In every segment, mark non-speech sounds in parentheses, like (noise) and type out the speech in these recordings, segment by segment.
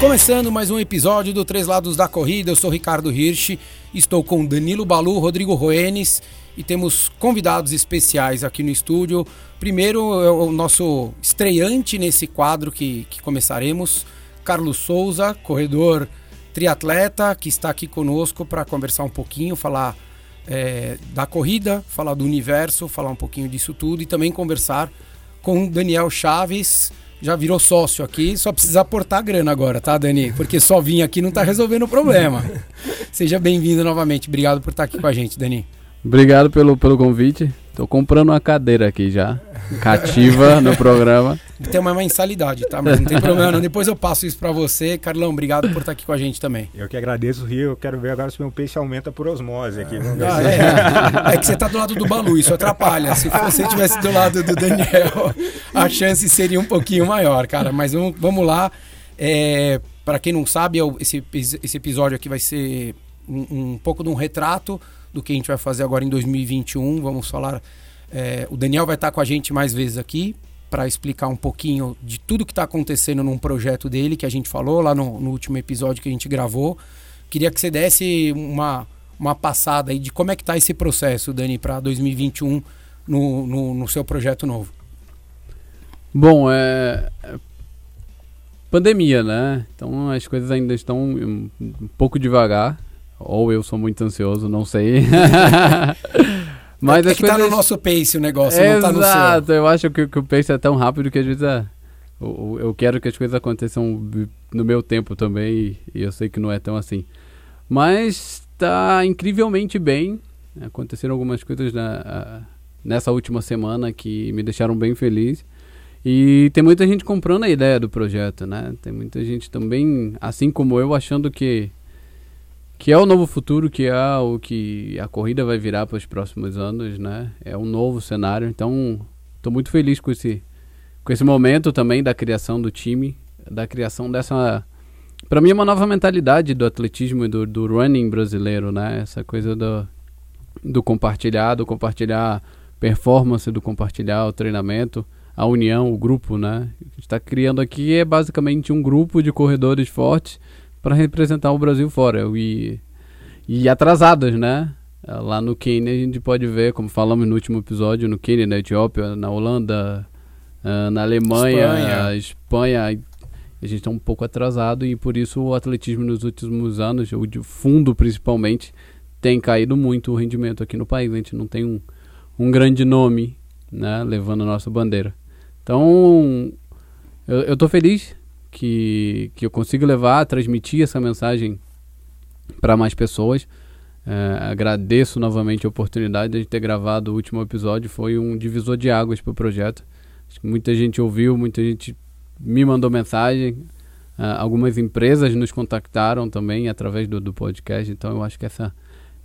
Começando mais um episódio do Três Lados da Corrida, eu sou Ricardo Hirsch, estou com Danilo Balu, Rodrigo Roenes e temos convidados especiais aqui no estúdio. Primeiro é o nosso estreante nesse quadro que, que começaremos, Carlos Souza, corredor triatleta, que está aqui conosco para conversar um pouquinho, falar é, da corrida, falar do universo, falar um pouquinho disso tudo e também conversar com Daniel Chaves já virou sócio aqui, só precisa aportar grana agora, tá, Dani? Porque só vir aqui não tá resolvendo o problema. (laughs) Seja bem-vindo novamente. Obrigado por estar aqui com a gente, Dani. Obrigado pelo, pelo convite. Tô comprando uma cadeira aqui já, cativa (laughs) no programa. Tem uma mensalidade, tá? Mas não tem problema não. Depois eu passo isso para você. Carlão, obrigado por estar aqui com a gente também. Eu que agradeço, Rio. Eu quero ver agora se meu peixe aumenta por osmose aqui. Ah, é. é que você tá do lado do Balu, isso atrapalha. Se você estivesse do lado do Daniel, a chance seria um pouquinho maior, cara. Mas vamos, vamos lá. É, para quem não sabe, esse, esse episódio aqui vai ser um, um pouco de um retrato do que a gente vai fazer agora em 2021. Vamos falar. É, o Daniel vai estar com a gente mais vezes aqui para explicar um pouquinho de tudo que está acontecendo num projeto dele que a gente falou lá no, no, último episódio que a gente gravou. Queria que você desse uma, uma passada aí de como é que está esse processo, Dani, para 2021 no, no, no, seu projeto novo. Bom, é, é pandemia, né? Então as coisas ainda estão um, um pouco devagar. Ou eu sou muito ansioso, não sei. (laughs) Mas é que coisas... tá no nosso pace o negócio, Exato, não tá no seu. Exato, eu acho que, que, o pace é tão rápido que às vezes é... eu, eu, quero que as coisas aconteçam no meu tempo também e, e eu sei que não é tão assim. Mas está incrivelmente bem. Aconteceram algumas coisas na, nessa última semana que me deixaram bem feliz. E tem muita gente comprando a ideia do projeto, né? Tem muita gente também, assim como eu, achando que que é o novo futuro, que é o que a corrida vai virar para os próximos anos, né? É um novo cenário. Então, estou muito feliz com esse, com esse momento também da criação do time, da criação dessa. Para mim, é uma nova mentalidade do atletismo e do, do running brasileiro, né? Essa coisa do, do compartilhar, do compartilhar performance, do compartilhar o treinamento, a união, o grupo, né? Que está criando aqui é basicamente um grupo de corredores fortes para representar o Brasil fora. E, e atrasadas, né? Lá no Quênia a gente pode ver, como falamos no último episódio, no Quênia, na Etiópia, na Holanda, uh, na Alemanha, Espanha. Espanha. A gente está um pouco atrasado e por isso o atletismo nos últimos anos, o de fundo principalmente, tem caído muito o rendimento aqui no país. A gente não tem um, um grande nome né, levando a nossa bandeira. Então, eu estou feliz que, que eu consigo levar, transmitir essa mensagem para mais pessoas. É, agradeço novamente a oportunidade de ter gravado o último episódio, foi um divisor de águas para o projeto. Muita gente ouviu, muita gente me mandou mensagem, uh, algumas empresas nos contactaram também através do, do podcast, então eu acho que essa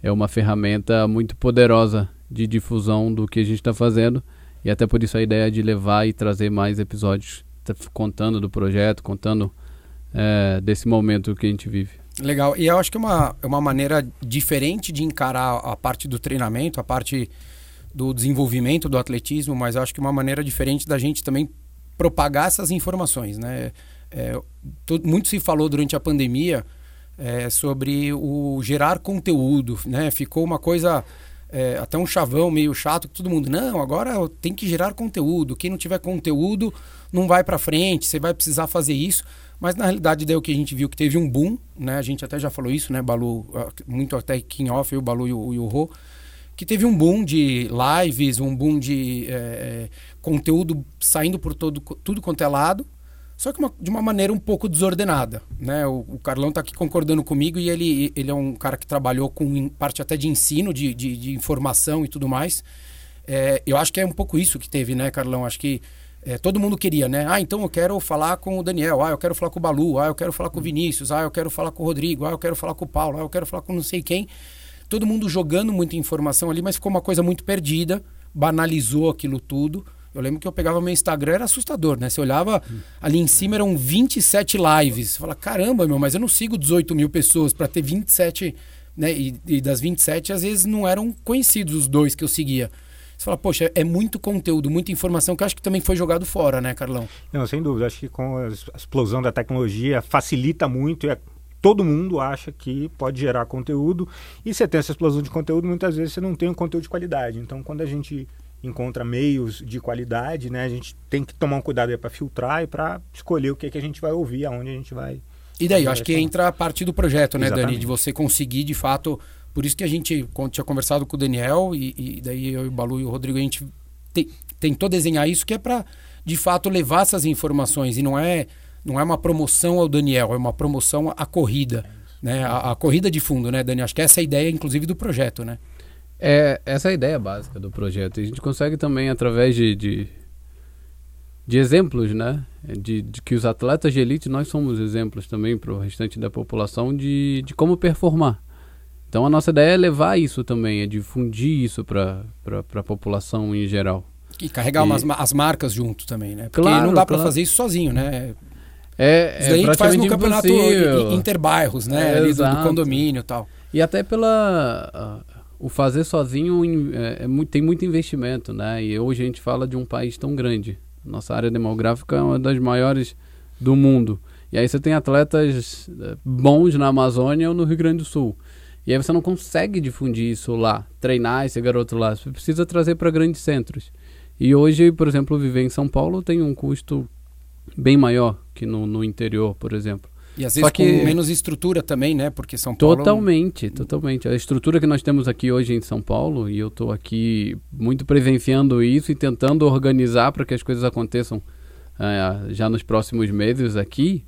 é uma ferramenta muito poderosa de difusão do que a gente está fazendo e até por isso a ideia de levar e trazer mais episódios Tá contando do projeto, contando é, desse momento que a gente vive. Legal. E eu acho que é uma, é uma maneira diferente de encarar a parte do treinamento, a parte do desenvolvimento do atletismo, mas acho que uma maneira diferente da gente também propagar essas informações, né? É, muito se falou durante a pandemia é, sobre o gerar conteúdo, né? Ficou uma coisa é, até um chavão meio chato que todo mundo não, agora tem que gerar conteúdo. Quem não tiver conteúdo não vai para frente, você vai precisar fazer isso. Mas na realidade daí o que a gente viu que teve um boom, né? A gente até já falou isso, né, Balu, muito até King Off, o Balu e o, e o Rô, que teve um boom de lives, um boom de é, é, conteúdo saindo por todo, tudo quanto é lado, só que uma, de uma maneira um pouco desordenada, né? O, o Carlão está aqui concordando comigo e ele, ele é um cara que trabalhou com parte até de ensino, de, de, de informação e tudo mais. É, eu acho que é um pouco isso que teve, né, Carlão? Acho que é, todo mundo queria, né? Ah, então eu quero falar com o Daniel, ah, eu quero falar com o Balu, ah, eu quero falar com o Vinícius, ah, eu quero falar com o Rodrigo, ah, eu quero falar com o Paulo, ah, eu quero falar com não sei quem. Todo mundo jogando muita informação ali, mas ficou uma coisa muito perdida, banalizou aquilo tudo. Eu lembro que eu pegava meu Instagram, era assustador, né? Você olhava ali em cima, eram 27 lives. Você fala, caramba, meu, mas eu não sigo 18 mil pessoas para ter 27 né? E, e das 27, às vezes não eram conhecidos os dois que eu seguia. Você fala, poxa, é muito conteúdo, muita informação que acho que também foi jogado fora, né, Carlão? Não, sem dúvida. Acho que com a explosão da tecnologia facilita muito e é, todo mundo acha que pode gerar conteúdo. E você tem essa explosão de conteúdo, muitas vezes você não tem um conteúdo de qualidade. Então, quando a gente encontra meios de qualidade, né, a gente tem que tomar um cuidado para filtrar e para escolher o que, é que a gente vai ouvir, aonde a gente vai. E daí, eu acho que entra a parte do projeto, né, Exatamente. Dani? De você conseguir, de fato, por isso que a gente tinha conversado com o Daniel e, e daí eu, o Balu e o Rodrigo, a gente te, tentou desenhar isso que é para, de fato, levar essas informações. E não é, não é uma promoção ao Daniel, é uma promoção à corrida. Né? A, a corrida de fundo, né, Dani? Acho que essa é a ideia, inclusive, do projeto, né? É, essa é a ideia básica do projeto. E a gente consegue também, através de, de, de exemplos, né? De, de, que os atletas de elite, nós somos exemplos também para o restante da população de, de como performar. Então a nossa ideia é levar isso também, é difundir isso para a população em geral. E carregar e... Umas, as marcas junto também, né? Porque claro, não dá para claro. fazer isso sozinho, né? É, isso daí é a gente faz no campeonato interbairros, né? É, ali do, do, condomínio e tal. E até pela... O fazer sozinho é, é tem muito investimento, né? E hoje a gente fala de um país tão grande. Nossa área demográfica é uma das maiores do mundo. E aí você tem atletas eh, bons na Amazônia ou no Rio Grande do Sul. E aí você não consegue difundir isso lá, treinar esse garoto lá. Você precisa trazer para grandes centros. E hoje, por exemplo, viver em São Paulo tem um custo bem maior que no, no interior, por exemplo. E às vezes Só que... com menos estrutura também, né? Porque São Paulo... Totalmente, totalmente. A estrutura que nós temos aqui hoje em São Paulo, e eu estou aqui muito presenciando isso e tentando organizar para que as coisas aconteçam uh, já nos próximos meses aqui,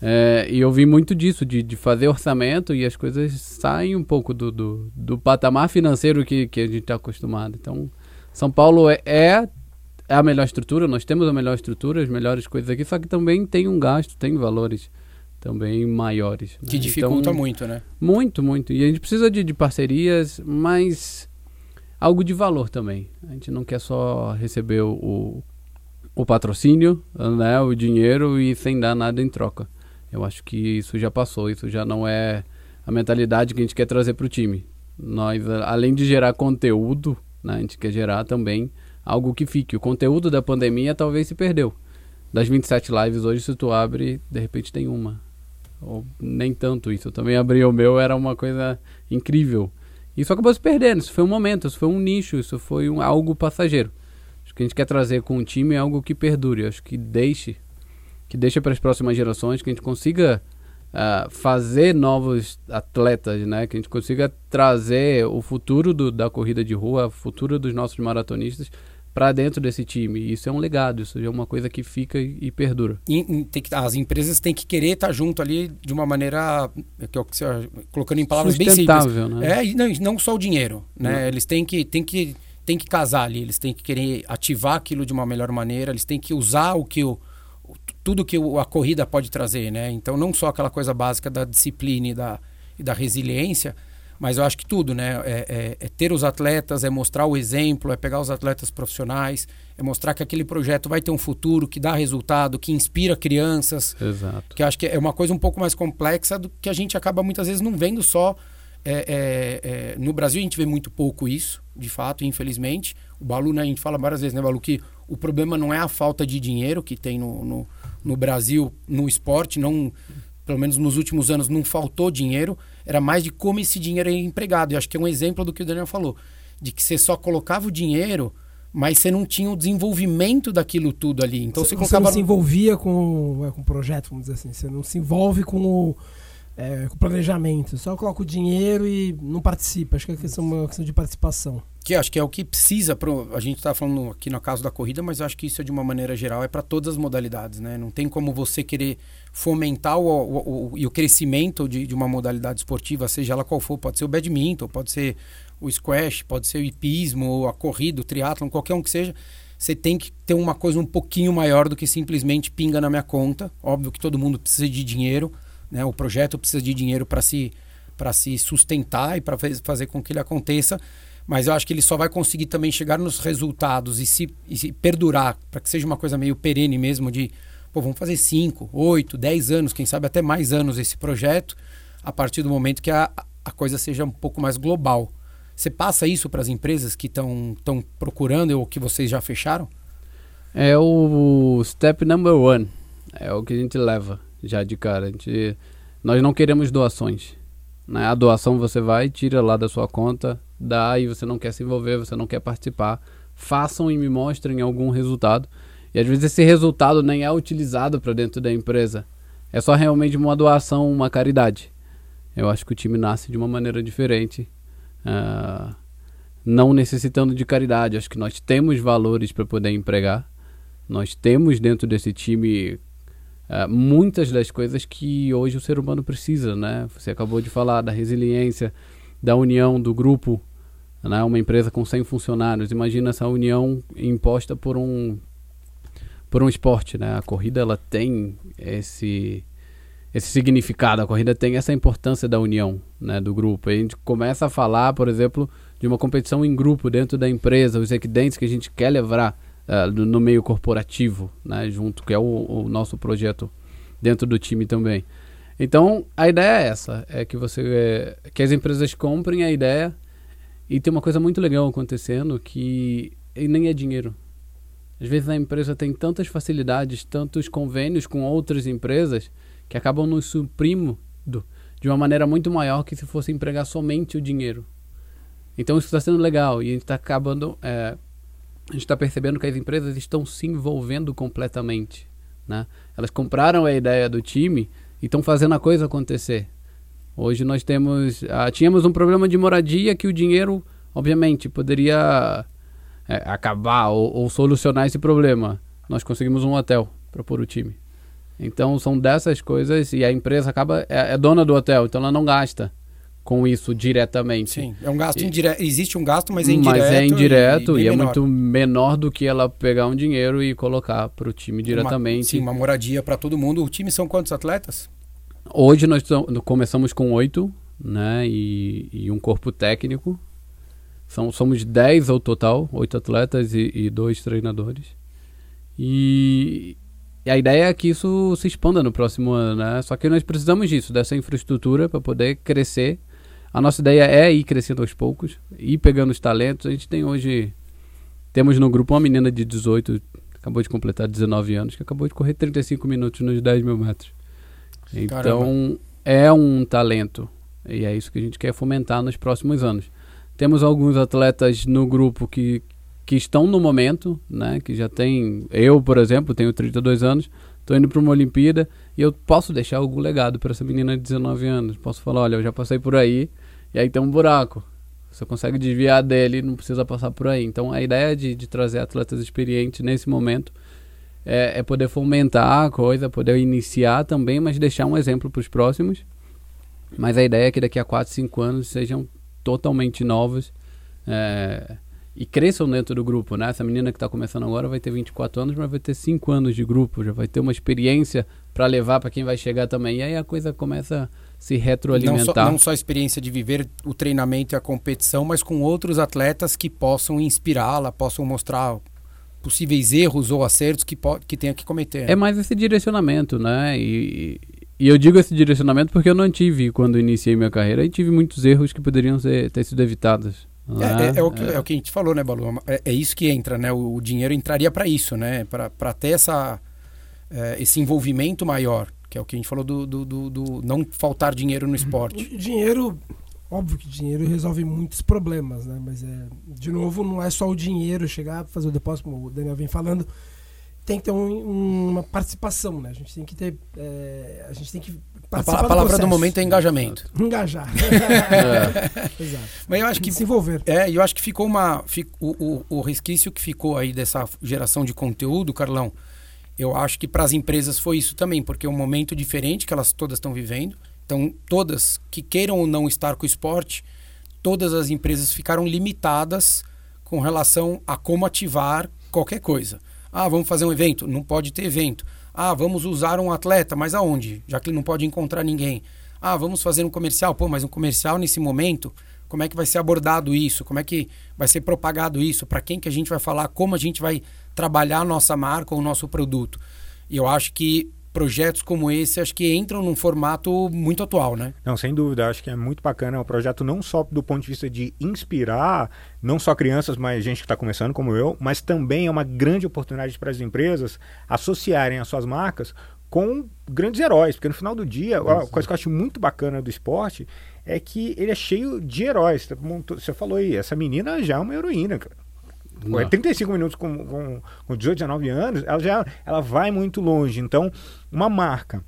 é, e eu vi muito disso, de, de fazer orçamento e as coisas saem um pouco do, do, do patamar financeiro que, que a gente está acostumado. Então, São Paulo é, é, é a melhor estrutura, nós temos a melhor estrutura, as melhores coisas aqui, só que também tem um gasto, tem valores também maiores. Né? Que dificulta então, muito, né? Muito, muito. E a gente precisa de, de parcerias, mas algo de valor também. A gente não quer só receber o, o, o patrocínio, né, o dinheiro e sem dar nada em troca. Eu acho que isso já passou, isso já não é a mentalidade que a gente quer trazer para o time. Nós, além de gerar conteúdo, né, a gente quer gerar também algo que fique. O conteúdo da pandemia talvez se perdeu. Das 27 lives hoje, se tu abre, de repente tem uma. Ou nem tanto isso. Eu também abri o meu, era uma coisa incrível. Isso acabou se perdendo. Isso foi um momento, isso foi um nicho, isso foi um, algo passageiro. Acho que a gente quer trazer com o time é algo que perdure. Acho que deixe que deixa para as próximas gerações, que a gente consiga uh, fazer novos atletas, né? Que a gente consiga trazer o futuro do, da corrida de rua, o futuro dos nossos maratonistas para dentro desse time. Isso é um legado, isso é uma coisa que fica e, e perdura. E, que, as empresas têm que querer estar junto ali de uma maneira, que é que colocando em palavras bem simples. Né? É, não, não só o dinheiro, né? Não. Eles têm que, têm que têm que casar ali, eles têm que querer ativar aquilo de uma melhor maneira, eles têm que usar o que o, tudo que a corrida pode trazer, né? Então não só aquela coisa básica da disciplina e da, e da resiliência, mas eu acho que tudo, né? É, é, é, ter os atletas, é mostrar o exemplo, é pegar os atletas profissionais, é mostrar que aquele projeto vai ter um futuro, que dá resultado, que inspira crianças. Exato. Que acho que é uma coisa um pouco mais complexa do que a gente acaba muitas vezes não vendo só. É, é, é no Brasil a gente vê muito pouco isso, de fato, infelizmente. O Balu, né, a gente fala várias vezes, né, Balu, que o problema não é a falta de dinheiro que tem no, no no Brasil no esporte, não pelo menos nos últimos anos não faltou dinheiro, era mais de como esse dinheiro é empregado. E acho que é um exemplo do que o Daniel falou, de que você só colocava o dinheiro, mas você não tinha o desenvolvimento daquilo tudo ali. Então você, você colocava... não se envolvia com, é, com o projeto, vamos dizer assim. Você não se envolve com o, é, com o planejamento. Só coloca o dinheiro e não participa. Acho que é uma questão de participação que acho que é o que precisa pro, a gente está falando aqui no caso da corrida mas acho que isso é de uma maneira geral é para todas as modalidades né não tem como você querer fomentar o, o, o, o crescimento de, de, uma modalidade esportiva seja ela qual for pode ser o badminton pode ser o squash pode ser o hipismo a corrida o triatlon qualquer um que seja você tem que ter uma coisa um pouquinho maior do que simplesmente pinga na minha conta. Óbvio que todo mundo precisa de dinheiro né? O projeto precisa de dinheiro para se se sustentar e para fazer com que ele aconteça mas eu acho que ele só vai conseguir também chegar nos resultados e se, e se perdurar, para que seja uma coisa meio perene mesmo, de, pô, vamos fazer 5, 8, 10 anos, quem sabe até mais anos esse projeto, a partir do momento que a, a coisa seja um pouco mais global. Você passa isso para as empresas que estão procurando ou que vocês já fecharam? É o step number one. É o que a gente leva já de cara. A gente, nós não queremos doações. Né? A doação você vai, tira lá da sua conta, dá e você não quer se envolver, você não quer participar. Façam e me mostrem algum resultado. E às vezes esse resultado nem é utilizado para dentro da empresa. É só realmente uma doação, uma caridade. Eu acho que o time nasce de uma maneira diferente. Uh, não necessitando de caridade. Acho que nós temos valores para poder empregar. Nós temos dentro desse time uh, muitas das coisas que hoje o ser humano precisa, né? Você acabou de falar da resiliência, da união do grupo, né? Uma empresa com 100 funcionários. Imagina essa união imposta por um por um esporte, né? A corrida ela tem esse esse significado, a corrida tem essa importância da união, né, do grupo. A gente começa a falar, por exemplo, de uma competição em grupo dentro da empresa, os equidentes que a gente quer levar uh, no meio corporativo, né, junto, que é o, o, nosso projeto dentro do time também. Então, a ideia é essa, é que você é, que as empresas comprem a ideia e tem uma coisa muito legal acontecendo que nem é dinheiro, às vezes a empresa tem tantas facilidades, tantos convênios com outras empresas que acabam nos suprindo de uma maneira muito maior que se fosse empregar somente o dinheiro. Então isso está sendo legal e a gente está acabando, é, a gente está percebendo que as empresas estão se envolvendo completamente, né? Elas compraram a ideia do time e estão fazendo a coisa acontecer. Hoje nós temos, ah, tínhamos um problema de moradia que o dinheiro, obviamente, poderia é, acabar ou, ou, solucionar esse problema, nós conseguimos um hotel para pôr o time. Então são dessas coisas e a empresa acaba é, é, dona do hotel, então ela não gasta com isso diretamente. Sim, é um gasto indireto. Existe um gasto, mas é indireto. Mas é indireto e, e é menor. muito menor do que ela pegar um dinheiro e colocar para o time diretamente. Uma, sim, uma moradia para todo mundo. O time são quantos atletas? Hoje nós começamos com oito, né, e, e um corpo técnico. São, somos 10 ao total, oito atletas e, e dois treinadores. E, e, a ideia é que isso se expanda no próximo ano, né? Só que nós precisamos disso, dessa infraestrutura para poder crescer. A nossa ideia é ir crescendo aos poucos, ir pegando os talentos. A gente tem hoje, temos no grupo uma menina de 18, acabou de completar 19 anos, que acabou de correr 35 minutos nos 10 mil metros. Então, Caramba. é um talento. E é isso que a gente quer fomentar nos próximos anos. Temos alguns atletas no grupo que, que estão no momento, né? Que já tem. Eu, por exemplo, tenho 32 anos, estou indo para uma Olimpíada e eu posso deixar algum legado para essa menina de 19 anos. Posso falar, olha, eu já passei por aí e aí tem um buraco. Você consegue desviar dele, não precisa passar por aí. Então a ideia de, de trazer atletas experientes nesse momento é, é poder fomentar a coisa, poder iniciar também, mas deixar um exemplo para os próximos. Mas a ideia é que daqui a 4, 5 anos sejam totalmente novos é, e cresçam dentro do grupo, né? Essa menina que está começando agora vai ter 24 anos, mas vai ter 5 anos de grupo, já vai ter uma experiência para levar para quem vai chegar também. E aí a coisa começa a se retroalimentar. Não só, não só a experiência de viver o treinamento e a competição, mas com outros atletas que possam inspirá-la, possam mostrar possíveis erros ou acertos que, que tenha que cometer. É mais esse direcionamento, né? E, e eu digo esse direcionamento porque eu não tive, quando iniciei minha carreira, e tive muitos erros que poderiam ser, ter sido evitados. É, é, é, o que, é. é, o que, a gente falou, né, Balu? É, é isso que entra, né? O, o dinheiro entraria para isso, né? Para ter essa, é, esse envolvimento maior, que é o que a gente falou do, do, do, do não faltar dinheiro no esporte. Dinheiro, óbvio que dinheiro resolve muitos problemas, né? Mas, é, de novo, não é só o dinheiro chegar, fazer o depósito, como o Daniel vem falando, tem que ter um, uma participação, né? A gente tem que ter. É, a gente tem que participar. A, palavra do, do, momento é engajamento. (laughs) Engajar. é. (laughs) Exato. Mas eu acho que. Se envolver. É, eu acho que ficou uma. Fico, o, o, o resquício que ficou aí dessa geração de conteúdo, Carlão, eu acho que para as empresas foi isso também, porque é um momento diferente que elas todas estão vivendo. Então, todas que queiram ou não estar com o esporte, todas as empresas ficaram limitadas com relação a como ativar qualquer coisa. Ah, vamos fazer um evento? Não pode ter evento. Ah, vamos usar um atleta, mas aonde? Já que ele não pode encontrar ninguém. Ah, vamos fazer um comercial? Pô, mas um comercial nesse momento, como é que vai ser abordado isso? Como é que vai ser propagado isso? Para quem que a gente vai falar? Como a gente vai trabalhar a nossa marca ou o nosso produto? E eu acho que projetos como esse acho que entram num formato muito atual, né? Não, sem dúvida. Acho que é muito bacana. É um projeto não só do ponto de vista de inspirar, não só crianças, mas gente que está começando como eu, mas também é uma grande oportunidade para as empresas associarem as suas marcas com grandes heróis. Porque no final do dia, a coisa que eu acho muito bacana do esporte é que ele é cheio de heróis. Você falou aí, essa menina já é uma heroína, cara. Não. 35 minutos com, com, com 18, 19 anos, ela já ela vai muito longe. Então, uma marca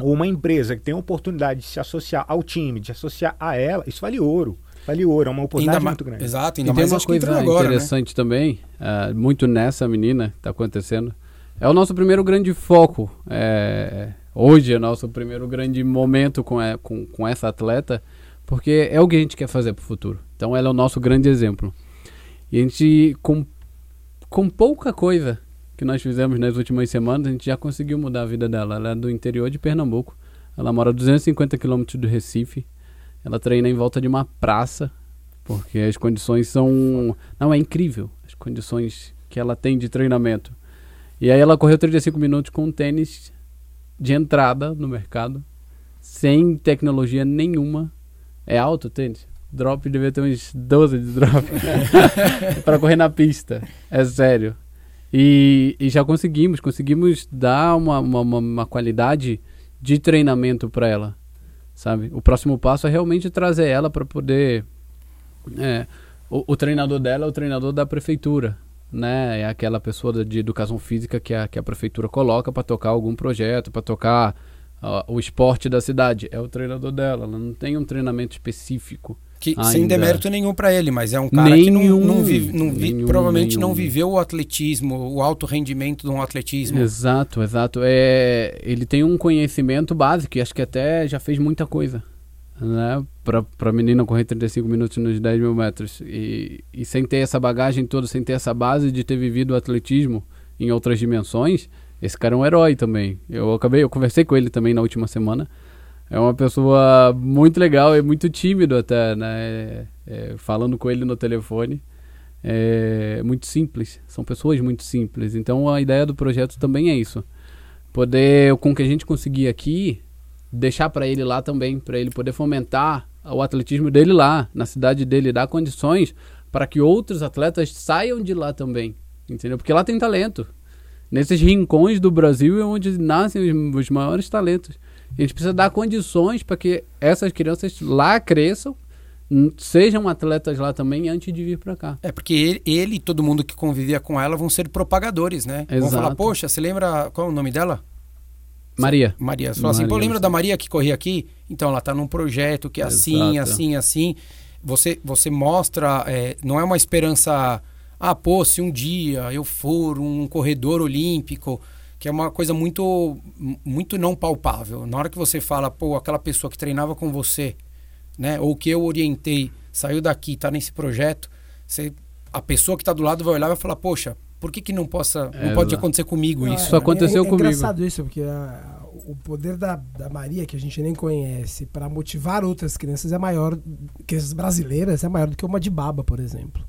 ou uma empresa que tem a oportunidade de se associar ao time, de se associar a ela, isso vale ouro. Vale ouro, é uma oportunidade ainda muito grande. Exato, ainda e mais tem uma coisa agora, né? interessante né? também, uh, muito nessa menina que está acontecendo. É o nosso primeiro grande foco. É, hoje é o nosso primeiro grande momento com, é, com, com essa atleta, porque é o que a gente quer fazer para o futuro. Então ela é o nosso grande exemplo. E a gente, com, com pouca coisa que nós fizemos nas últimas semanas, a gente já conseguiu mudar a vida dela. Ela é do interior de Pernambuco. Ela mora a 250 quilômetros do Recife. Ela treina em volta de uma praça, porque as condições são. Não, é incrível as condições que ela tem de treinamento. E aí ela correu 35 minutos com um tênis de entrada no mercado, sem tecnologia nenhuma. É alto o tênis? Drop devia ter uns 12 de drop (laughs) para correr na pista. É sério. E, e já conseguimos, conseguimos dar uma, uma, uma qualidade de treinamento para ela, sabe? O próximo passo é realmente trazer ela para poder. É, o, o, treinador dela é o treinador da prefeitura, né? É aquela pessoa de educação física que a, que a prefeitura coloca para tocar algum projeto, para tocar uh, o esporte da cidade. É o treinador dela, ela não tem um treinamento específico. Que, sem demérito nenhum para ele, mas é um cara nenhum, que não, não vive, não vi, nenhum, provavelmente nenhum. não viveu o atletismo, o alto rendimento de um atletismo. Exato, exato. É, ele tem um conhecimento básico e acho que até já fez muita coisa. Né, para a menina correr 35 minutos nos 10 mil metros. E, e sem ter essa bagagem toda, sem ter essa base de ter vivido o atletismo em outras dimensões, esse cara é um herói também. Eu acabei, eu conversei com ele também na última semana. É uma pessoa muito legal e muito tímido até, né? É, é, falando com ele no telefone. É muito simples. São pessoas muito simples. Então a ideia do projeto também é isso. Poder, com o que a gente conseguir aqui, deixar para ele lá também, para ele poder fomentar o atletismo dele lá, na cidade dele, dar condições para que outros atletas saiam de lá também. Entendeu? Porque lá tem talento. Nesses rincões do Brasil é onde nascem os, maiores talentos. A gente precisa dar condições para que essas crianças lá cresçam, sejam atletas lá também antes de vir para cá. É porque ele, ele, e todo mundo que convivia com ela vão ser propagadores, né? Exato. Vão falar, poxa, você lembra qual é o nome dela? Maria. Maria. Você fala assim, pô, lembra da Maria que corria aqui? Então, ela está num projeto que é assim, Exato. assim, assim. Você, você mostra, é, não é uma esperança, ah, pô, se um dia eu for um corredor olímpico, que é uma coisa muito muito não palpável. Na hora que você fala, pô, aquela pessoa que treinava com você, né, ou que eu orientei, saiu daqui, está nesse projeto, você, a pessoa que está do lado vai olhar e vai falar, poxa, por que, que não possa, é, não pode acontecer comigo isso? Isso aconteceu é, é, comigo. É engraçado isso, porque a, o poder da, da Maria, que a gente nem conhece, para motivar outras crianças é maior, crianças brasileiras, é maior do que uma de baba, por exemplo.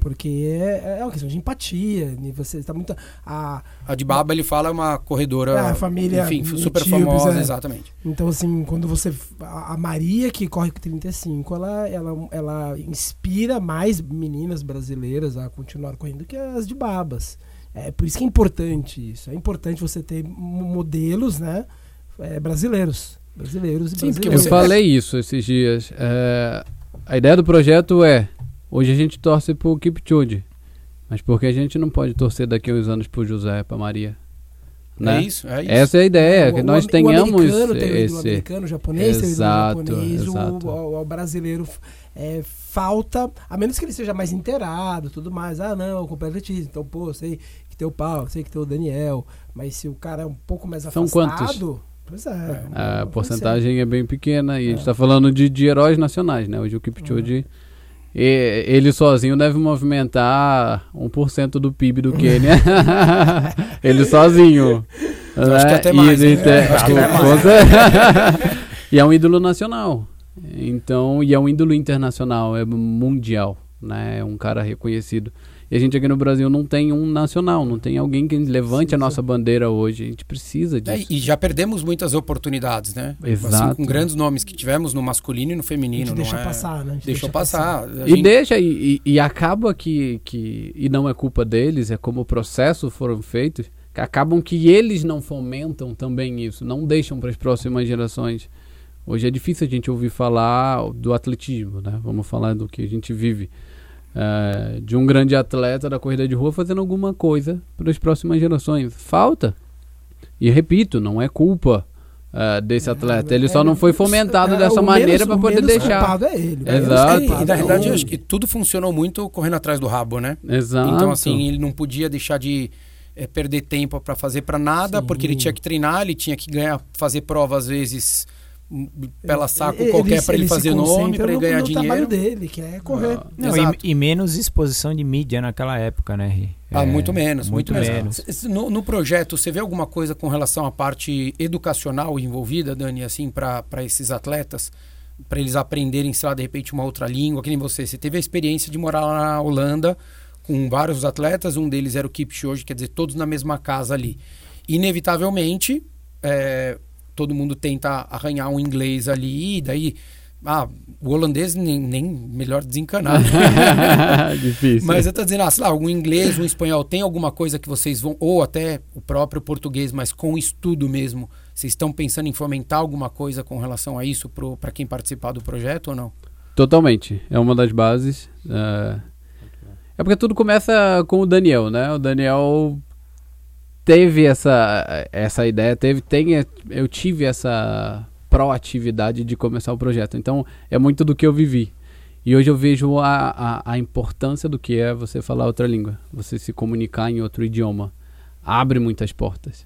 Porque é, é uma questão de empatia. Você está muito. A, a de Baba, ele fala, é uma corredora. É, a família. Enfim, super famosa, é. exatamente. Então, assim, quando você. A Maria, que corre com 35, ela, ela, ela inspira mais meninas brasileiras a continuar correndo que as de Babas. É por isso que é importante isso. É importante você ter modelos, né? É, brasileiros. Brasileiros e Sim, brasileiros. Eu falei isso esses dias. É, a ideia do projeto é Hoje a gente torce pro Kipchoge. Mas porque a gente não pode torcer daqui a uns anos pro José, pra Maria. Né? É isso, é isso. Essa é a ideia, que nós tenhamos o americano, esse... o americano, o japonês, exato, o japonês, exato. O, o, o, brasileiro é, falta, a menos que ele seja mais inteirado, tudo mais. Ah, não, completamente. Então, pô, sei que tem o Paulo, sei que tem o Daniel, mas se o cara é um pouco mais São afastado... Quantos? Pois é. A porcentagem é bem pequena e é. a gente está falando de, de heróis nacionais, né? Hoje o Kipchoge... É e ele sozinho deve movimentar 1% do PIB do Quênia. (laughs) ele sozinho. Né? Acho que até mais. E, né? acho que até mais. (laughs) e é um ídolo nacional. Então, e é um ídolo internacional, é mundial, né? É um cara reconhecido. E a gente aqui no Brasil não tem um nacional, não tem alguém que levante sim, a nossa bandeira hoje. A gente precisa é, disso. É, e já perdemos muitas oportunidades, né? Exato. Assim, com grandes nomes que tivemos no masculino e no feminino. deixa é... passar, né? Deixou deixa passar. passar. Gente... E deixa, e, e, acaba que, que. E não é culpa deles, é como o processo foram feitos, que acabam que eles não fomentam também isso, não deixam para as próximas gerações. Hoje é difícil a gente ouvir falar do atletismo, né? Vamos falar do que a gente vive. É, de um grande atleta da corrida de rua fazendo alguma coisa para as próximas gerações. Falta. E repito, não é culpa uh, desse atleta. Ele é, só não foi fomentado é, dessa maneira para poder deixar. É ele. Exato. E, na realidade, acho que tudo funcionou muito correndo atrás do rabo, né? Exato. Então, assim, ele não podia deixar de é, perder tempo para fazer para nada, Sim. porque ele tinha que treinar, ele tinha que ganhar, fazer prova às vezes pela saco ele, qualquer para ele, ele fazer nome, para ele ganhar no dinheiro. trabalho dele, que é correr. Ah, não, e, e, menos exposição de mídia naquela época, né, Ah, é, muito menos, muito, muito menos. menos. No, no, projeto, você vê alguma coisa com relação à parte educacional envolvida, Dani, assim, para esses atletas? Para eles aprenderem, sei lá, de repente uma outra língua, que nem você. Você teve a experiência de morar lá na Holanda com vários atletas, um deles era o Kipchoge, quer dizer, todos na mesma casa ali. Inevitavelmente, é, todo mundo tenta arranhar um inglês ali, e daí. Ah, o holandês nem, nem melhor desencanar. (laughs) (laughs) Difícil. Mas eu tô dizendo, ah, sei lá, um inglês, um espanhol, tem alguma coisa que vocês vão, ou até o próprio português, mas com estudo mesmo, vocês estão pensando em fomentar alguma coisa com relação a isso para quem participar do projeto ou não? Totalmente. É uma das bases. Uh... É porque tudo começa com o Daniel, né? O Daniel teve essa, essa ideia, teve, tem, eu tive essa proatividade de começar o projeto. Então, é muito do que eu vivi. E hoje eu vejo a, a, a, importância do que é você falar outra língua, você se comunicar em outro idioma. Abre muitas portas.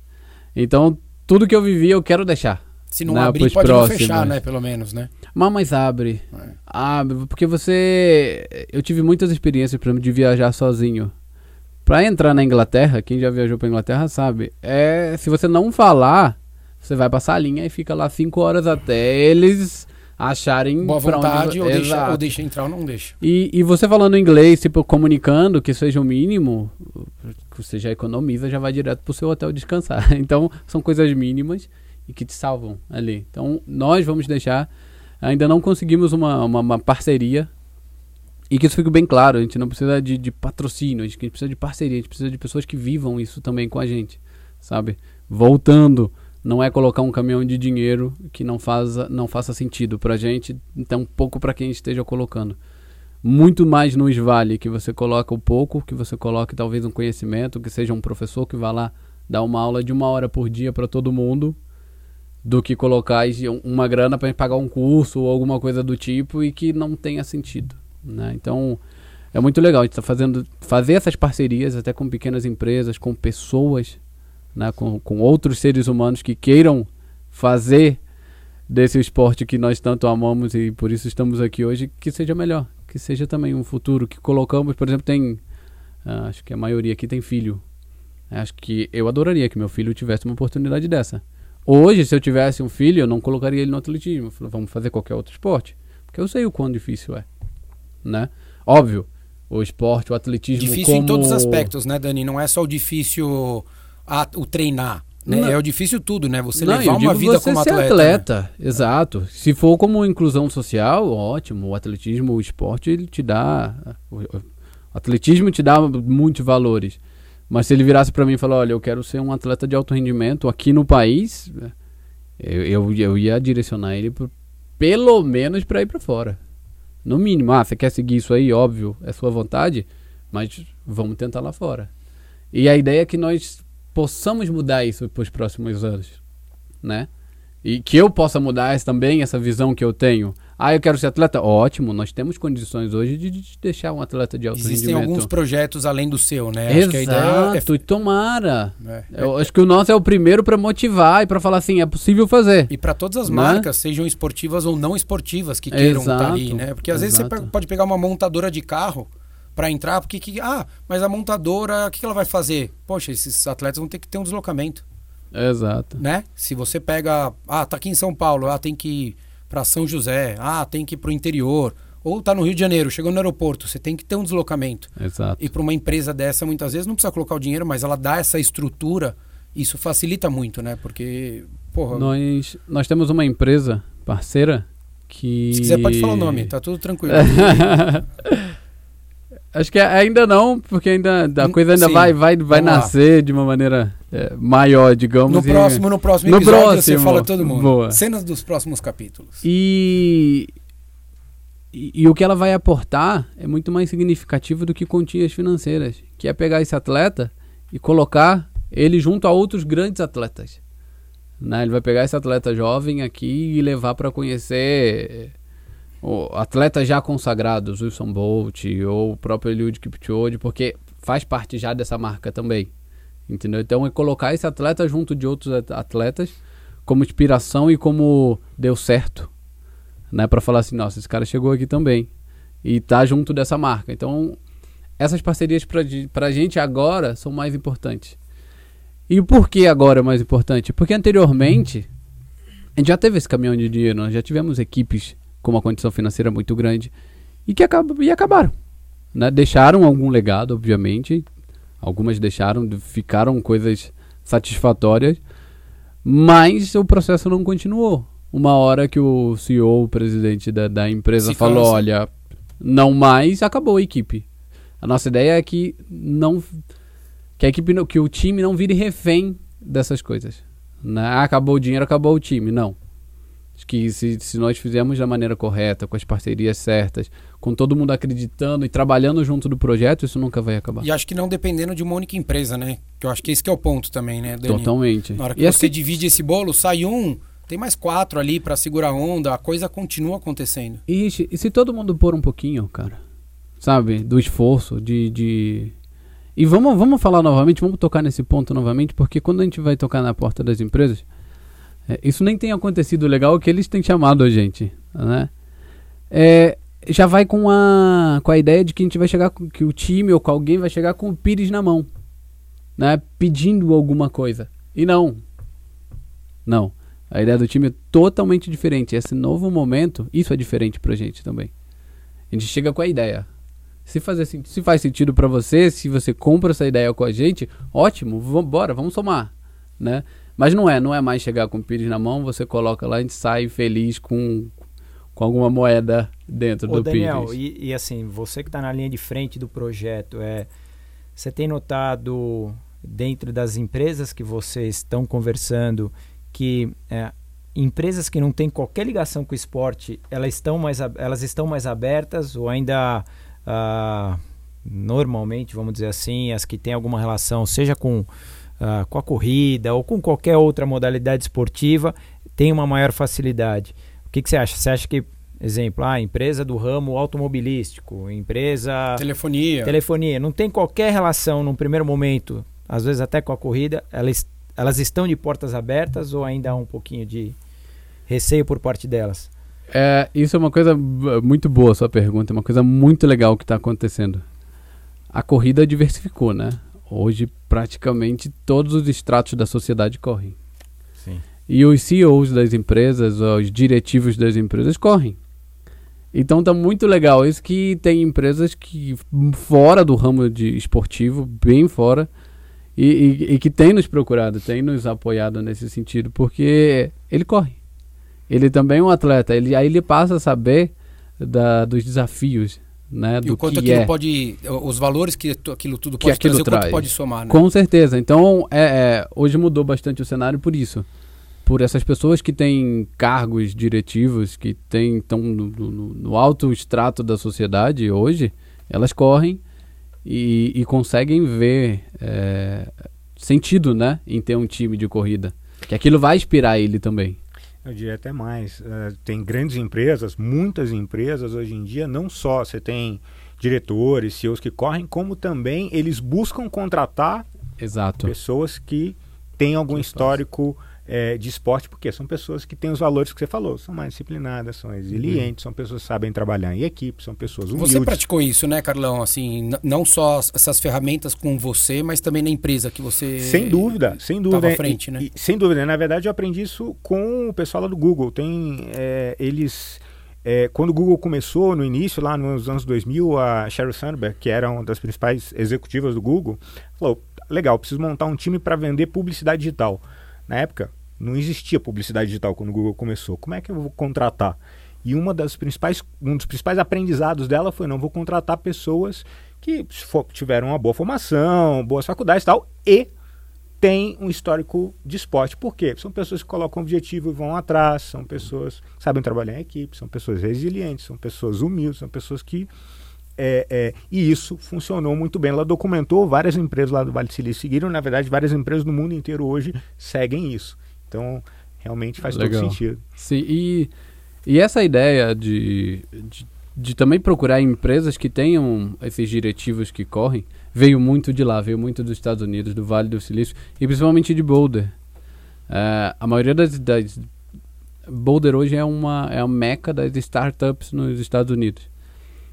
Então, tudo que eu vivi eu quero deixar. Se não né, abrir, pode próximos. não fechar, né? Pelo menos, né? Mas, mas abre. É. Abre, porque você... Eu tive muitas experiências, por exemplo, de viajar sozinho. Para entrar na Inglaterra, quem já viajou para Inglaterra sabe, é se você não falar, você vai passar a linha e fica lá cinco horas até eles acharem boa vontade onde... ou, deixa, ou deixa entrar ou não deixa. E, e você falando inglês, tipo, comunicando que seja o mínimo, você já economiza, já vai direto pro seu hotel descansar. (laughs) Então, são coisas mínimas e que te salvam ali. Então, nós vamos deixar, ainda não conseguimos uma, uma, uma parceria e que isso fique bem claro, a gente não precisa de, de patrocínio, a gente, a gente precisa de parceria, a gente precisa de pessoas que vivam isso também com a gente, sabe? Voltando, não é colocar um caminhão de dinheiro que não, faz, não faça sentido pra gente, então pouco para quem esteja colocando. Muito mais nos vale que você coloque o pouco, que você coloque talvez um conhecimento, que seja um professor que vá lá dar uma aula de uma hora por dia para todo mundo, do que colocar uma grana para pagar um curso ou alguma coisa do tipo e que não tenha sentido. Né? Então, é muito legal a gente tá fazendo fazer essas parcerias até com pequenas empresas, com pessoas, né? com, com outros seres humanos que queiram fazer desse esporte que nós tanto amamos e por isso estamos aqui hoje, que seja melhor, que seja também um futuro que colocamos, por exemplo, tem, uh, acho que a maioria aqui tem filho. Acho que eu adoraria que meu filho tivesse uma oportunidade dessa. Hoje, se eu tivesse um filho, eu não colocaria ele no atletismo. Vamos fazer qualquer outro esporte. Porque eu sei o quão difícil é né? Óbvio, o esporte, o atletismo Difícil como... em todos os aspectos, né, Dani? Não é só o difícil a, o treinar. Né? É o difícil tudo, né? Você não, levar uma vida como atleta. atleta né? Exato. Se for como inclusão social, ótimo. O atletismo, o esporte, ele te dá. O atletismo te dá muitos valores. Mas se ele virasse para mim e falar, olha, eu quero ser um atleta de alto rendimento aqui no país, eu, eu, eu ia direcionar ele pro, pelo menos para ir para fora. No mínimo, ah, você quer seguir isso aí, óbvio, é sua vontade, mas vamos tentar lá fora. E a ideia é que nós possamos mudar isso para os próximos anos, né? E que eu possa mudar também essa visão que eu tenho. Ah, eu quero ser atleta? Ótimo, nós temos condições hoje de, de deixar um atleta de alto Existem rendimento. alguns projetos além do seu, né? Exato, acho que é... e tomara. É. Eu acho que o nosso é o primeiro para motivar e para falar assim, é possível fazer. E para todas as né? marcas, sejam esportivas ou não esportivas, que queiram estar tá ali, né? Porque às Exato. vezes você pode pegar uma montadora de carro para entrar, porque que, ah, mas a montadora, o que, que ela vai fazer? Poxa, esses atletas vão ter que ter um deslocamento. Exato. Né? Se você pega, ah, tá aqui em São Paulo, ah, tem que para São José, ah, tem que ir para o interior, Ou tá no Rio de Janeiro, chegou no aeroporto, você tem que ter um deslocamento. Exato. E para uma empresa dessa, muitas vezes não precisa colocar o dinheiro, mas ela dá essa estrutura, isso facilita muito, né? Porque, porra, Nós, nós temos uma empresa parceira que. se quiser pode falar o nome, tá tudo tranquilo. (laughs) Acho que ainda não, porque ainda a coisa ainda sim. vai, vai, vai Vamos lá. nascer de uma maneira é, maior, digamos. No e- próximo, no próximo No episódio próximo. você fala todo mundo. Boa. Cenas dos próximos capítulos. E, e, e o que ela vai aportar é muito mais significativo do que quantias financeiras, que é pegar esse atleta e colocar ele junto a outros grandes atletas. Né? Ele vai pegar esse atleta jovem aqui e levar para conhecer atletas já consagrados, Wilson Bolt ou o próprio Eliud Kipchoge, porque faz parte já dessa marca também. Entendeu? Então é colocar esse atleta junto de outros at- atletas como inspiração e como deu certo né, para falar assim, nossa, esse cara chegou aqui também e tá junto dessa marca. Então, essas parcerias di- pra gente agora são mais importantes. E o porquê agora é mais importante? Porque anteriormente a gente já teve esse caminhão de dinheiro, nós já tivemos equipes com uma condição financeira muito grande e que acab e acabaram. Né? Deixaram algum legado, obviamente. Algumas deixaram, de- ficaram coisas satisfatórias, mas o processo não continuou. Uma hora que o CEO, o presidente da, da empresa, Se falou: cansa. olha, não mais, acabou a equipe. A nossa ideia é que não que a equipe que o time não vire refém dessas coisas. Né? Ah, acabou o dinheiro, acabou o time. Não. Que se, se nós fizermos da maneira correta, com as parcerias certas, com todo mundo acreditando e trabalhando junto do projeto, isso nunca vai acabar. E acho que não dependendo de uma única empresa, né? Que eu acho que esse que é o ponto também, né, Dani? Totalmente. Na hora que E você divide esse bolo, sai um, tem mais quatro ali pra segurar a onda, a coisa continua acontecendo. Ixi, e se todo mundo pôr um pouquinho, cara? Sabe? Do esforço, de. de... E vamos, vamos falar novamente, vamos tocar nesse ponto novamente, porque quando a gente vai tocar na porta das empresas, isso nem tem acontecido legal que eles têm chamado a gente, né? É, já vai com a, com a ideia de que a gente vai chegar, com, que o time ou com alguém vai chegar com o pires na mão, né? Pedindo alguma coisa. E não. Não. A ideia do time é totalmente diferente. Esse novo momento, isso é diferente pra gente também. A gente chega com a ideia. Se, fazer, se faz sentido pra você, se você compra essa ideia com a gente, ótimo, bora, vamos somar, né? Mas não é, não é mais chegar com o pires na mão, você coloca lá, a gente sai feliz com, com alguma moeda dentro Ô, do Daniel, pires. e, e assim, você que está na linha de frente do projeto, é, você tem notado dentro das empresas que vocês estão conversando que é, empresas que não têm qualquer ligação com o esporte, elas estão mais, elas estão mais abertas ou ainda ah, normalmente, vamos dizer assim, as que têm alguma relação, seja com, ah, com a corrida ou com qualquer outra modalidade esportiva, tem uma maior facilidade. O que, que você acha? Você acha que, exemplo, ah, empresa do ramo automobilístico, empresa Telefonia. telefonia, não tem qualquer relação num primeiro momento, às vezes até com a corrida, elas, elas estão de portas abertas ou ainda há um pouquinho de receio por parte delas? É, isso é uma coisa muito boa, a sua pergunta. É uma coisa muito legal que está acontecendo. A corrida diversificou, né? Hoje, praticamente todos os estratos da sociedade correm. Sim. E os CEOs das empresas, os diretivos das empresas correm. Então tá muito legal isso que tem empresas que fora do ramo de esportivo, bem fora, e, e- e que tem nos procurado, tem nos apoiado nesse sentido, porque ele corre. Ele também é um atleta, ele, aí ele passa a saber da, dos desafios, né? E do o quanto que aquilo é. pode. Os valores que aquilo tudo Que pode aquilo trazer, o quanto traz. pode somar, né? Com certeza. Então, é, é, hoje mudou bastante o cenário por isso. Por essas pessoas que têm cargos diretivos, que têm, estão no, no- no alto extrato da sociedade hoje, elas correm e, e conseguem ver é, sentido né, em ter um time de corrida. Que aquilo vai inspirar ele também. Eu diria até mais. eh, tem grandes empresas, muitas empresas hoje em dia, não só você tem diretores, CEOs que correm, como também eles buscam contratar Exato. pessoas que têm algum Que histórico eh, de esporte, porque são pessoas que têm os valores que você falou, são mais disciplinadas, são resilientes, são pessoas que sabem trabalhar em equipe, são pessoas humildes. Você praticou isso, né, Carlão? Assim, não só as- essas ferramentas com você, mas também na empresa que você. Sem dúvida, sem dúvida. à frente, E- né? e- sem dúvida. Na verdade, eu aprendi isso com o pessoal lá do Google. Tem, é, eles É, quando o Google começou, no início, lá nos anos 2000, a Sheryl Sandberg, que era uma das principais executivas do Google, falou: legal, preciso montar um time para vender publicidade digital. Na época, não existia publicidade digital quando o Google começou. Como é que eu vou contratar? E uma das principais, um dos principais aprendizados dela foi: não vou contratar pessoas que tiveram uma boa formação, boas faculdades e tal, e tem um histórico de esporte. Por quê? São pessoas que colocam objetivo e vão atrás, são pessoas que sabem trabalhar em equipe, são pessoas resilientes, são pessoas humildes, são pessoas que. É, é, e isso funcionou muito bem. Ela documentou, várias empresas lá do Vale do Silício seguiram, na verdade, várias empresas do mundo inteiro hoje seguem isso. Então, realmente faz Legal. todo sentido. Sim, e, e essa ideia de, de, de também procurar empresas que tenham esses diretivos que correm veio muito de lá, veio muito dos Estados Unidos, do Vale do Silício e principalmente de Boulder. Uh, a maioria das, das, Boulder hoje é uma é a meca das startups nos Estados Unidos.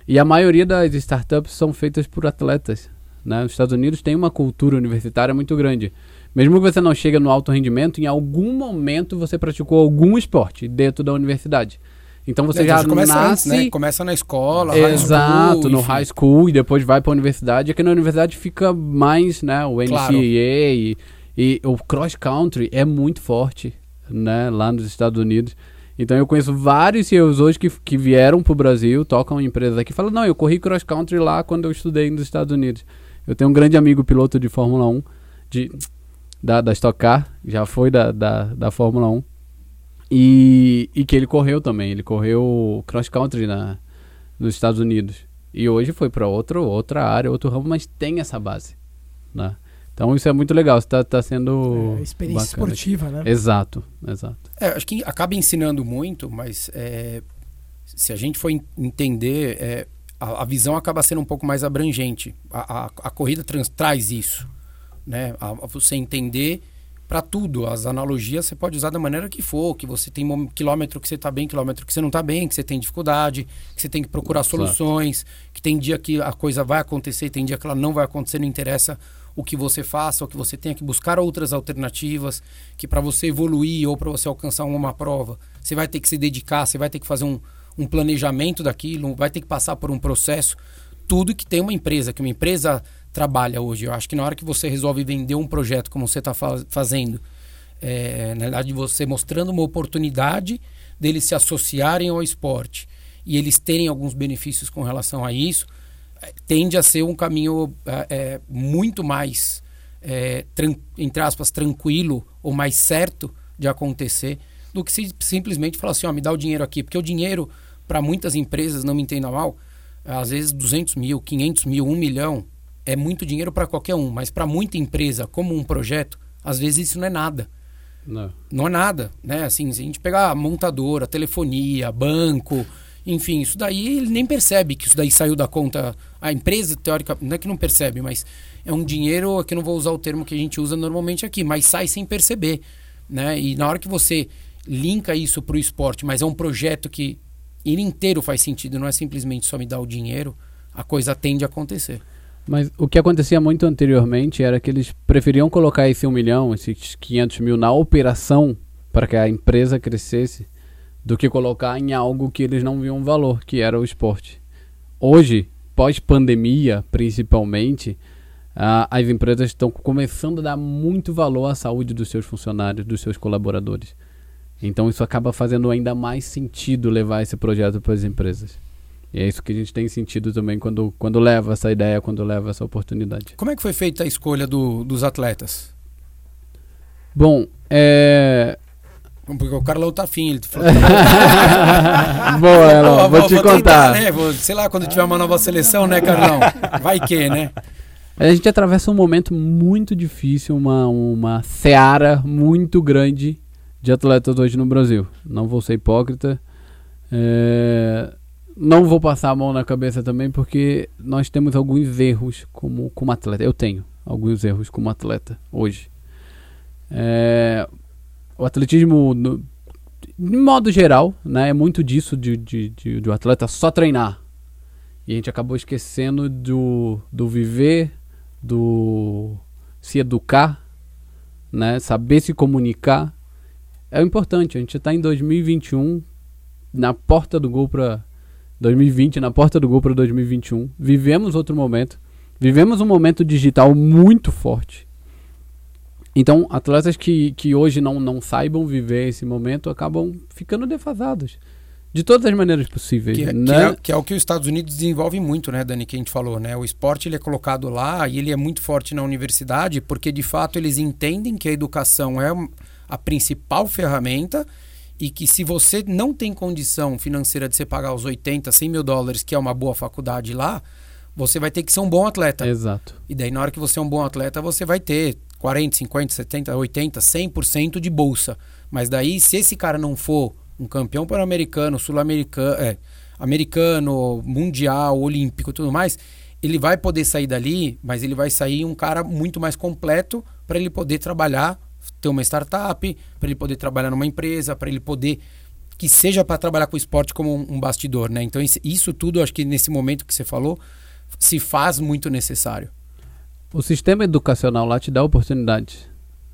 E a maioria das startups são feitas por atletas. Né? Os Estados Unidos tem uma cultura universitária muito grande. Mesmo que você não chegue no alto rendimento, em algum momento você praticou algum esporte dentro da universidade. Então você é, já começa nasce... Antes, né? Começa na escola, Exato, school, no high school e depois vai para a universidade. Aqui na universidade fica mais, né, o NCAA claro. e, e o cross country é muito forte, né, lá nos Estados Unidos. Então eu conheço vários CEOs hoje que, que vieram para o Brasil, tocam empresas aqui, falam, não, eu corri cross country lá quando eu estudei nos Estados Unidos. Eu tenho um grande amigo piloto de Fórmula 1, de, da, da Stock Car, já foi da, da, da Fórmula 1, e, e que ele correu também. Ele correu cross country na, nos Estados Unidos. E hoje foi para outra área, outro ramo, mas tem essa base. Né? Então isso é muito legal, está tá sendo. É, experiência bacana. esportiva, né? Exato, exato. É, acho que acaba ensinando muito, mas é, se a gente for entender, é, a, a, visão acaba sendo um pouco mais abrangente. A, a, a corrida trans, traz isso. Né? A, você entender para tudo. As analogias você pode usar da maneira que for, que você tem um quilômetro que você está bem, quilômetro que você não está bem, que você tem dificuldade, que você tem que procurar soluções, que tem dia que a coisa vai acontecer, tem dia que ela não vai acontecer, não interessa o que você faça, ou que você tenha que buscar outras alternativas, que para você evoluir ou para você alcançar uma prova, você vai ter que se dedicar, você vai ter que fazer um, um planejamento daquilo, vai ter que passar por um processo. Tudo que tem uma empresa, que uma empresa trabalha hoje. Eu acho que na hora que você resolve vender um projeto como você está fa fazendo, é, na verdade você mostrando uma oportunidade deles se associarem ao esporte e eles terem alguns benefícios com relação a isso, é, tende a ser um caminho é, é muito mais, é, entre aspas, tranquilo ou mais certo de acontecer do que se simplesmente falar assim, ó, me dá o dinheiro aqui. Porque o dinheiro, para muitas empresas, não me entenda mal, às vezes 200 mil, 500 mil, 1 milhão, é muito dinheiro para qualquer um, mas para muita empresa, como um projeto, às vezes isso não é nada. Não. Não é nada, né? Assim, se a gente pegar montadora, telefonia, banco, enfim, isso daí ele nem percebe que isso daí saiu da conta. A empresa, teórica, não é que não percebe, mas é um dinheiro, aqui não vou usar o termo que a gente usa normalmente aqui, mas sai sem perceber, né? E na hora que você linka isso para o esporte, mas é um projeto que ele inteiro faz sentido, não é simplesmente só me dar o dinheiro, a coisa tende a acontecer. Mas o que acontecia muito anteriormente era que eles preferiam colocar esse 1 milhão, esses 500 mil na operação para que a empresa crescesse, do que colocar em algo que eles não viam valor, que era o esporte. Hoje, pós-pandemia, principalmente, uh, as empresas estão começando a dar muito valor à saúde dos seus funcionários, dos seus colaboradores. Então isso acaba fazendo ainda mais sentido levar esse projeto para as empresas. E é isso que a gente tem sentido também quando, quando leva essa ideia, quando leva essa oportunidade. Como é que foi feita a escolha do, dos atletas? Bom, é. Porque o Carlão tá afim, ele falou. (laughs) Boa, Elon, vou, vou, te vou contar. Tentar, né? vou, sei lá, quando tiver uma nova seleção, né, Carlão? Vai que, né? A gente atravessa um momento muito difícil, uma, uma seara muito grande de atletas hoje no Brasil. Não vou ser hipócrita. É, não vou passar a mão na cabeça também, porque nós temos alguns erros como, como atleta. Eu tenho alguns erros como atleta hoje. É, o atletismo, no, de modo geral, né, é muito disso de, de, de, de o atleta só treinar. E a gente acabou esquecendo do, do viver, do se educar, né, saber se comunicar. É importante, a gente está em 2021, na porta do gol para 2020, na porta do gol para 2021. Vivemos outro momento. Vivemos um momento digital muito forte. Então, atletas que, que hoje não, não saibam viver esse momento acabam ficando defasados. De todas as maneiras possíveis. Que, é, né? que, é, que, é, o que os Estados Unidos desenvolvem muito, né, Dani, que a gente falou, né? O esporte ele é colocado lá e ele é muito forte na universidade porque, de fato, eles entendem que a educação é a principal ferramenta e que se você não tem condição financeira de você pagar os 80, 100 mil dólares, que é uma boa faculdade lá, você vai ter que ser um bom atleta. Exato. E daí, na hora que você é um bom atleta, você vai ter 40, 50, 70, 80, 100% de bolsa. Mas daí, se esse cara não for um campeão pan-americano, sul-americano, é, americano, mundial, olímpico tudo mais, ele vai poder sair dali, mas ele vai sair um cara muito mais completo para ele poder trabalhar, ter uma startup, para ele poder trabalhar numa empresa, para ele poder que seja para trabalhar com o esporte como um, bastidor, né? Então isso, tudo, acho que nesse momento que você falou, se faz muito necessário. O sistema educacional lá te dá oportunidades,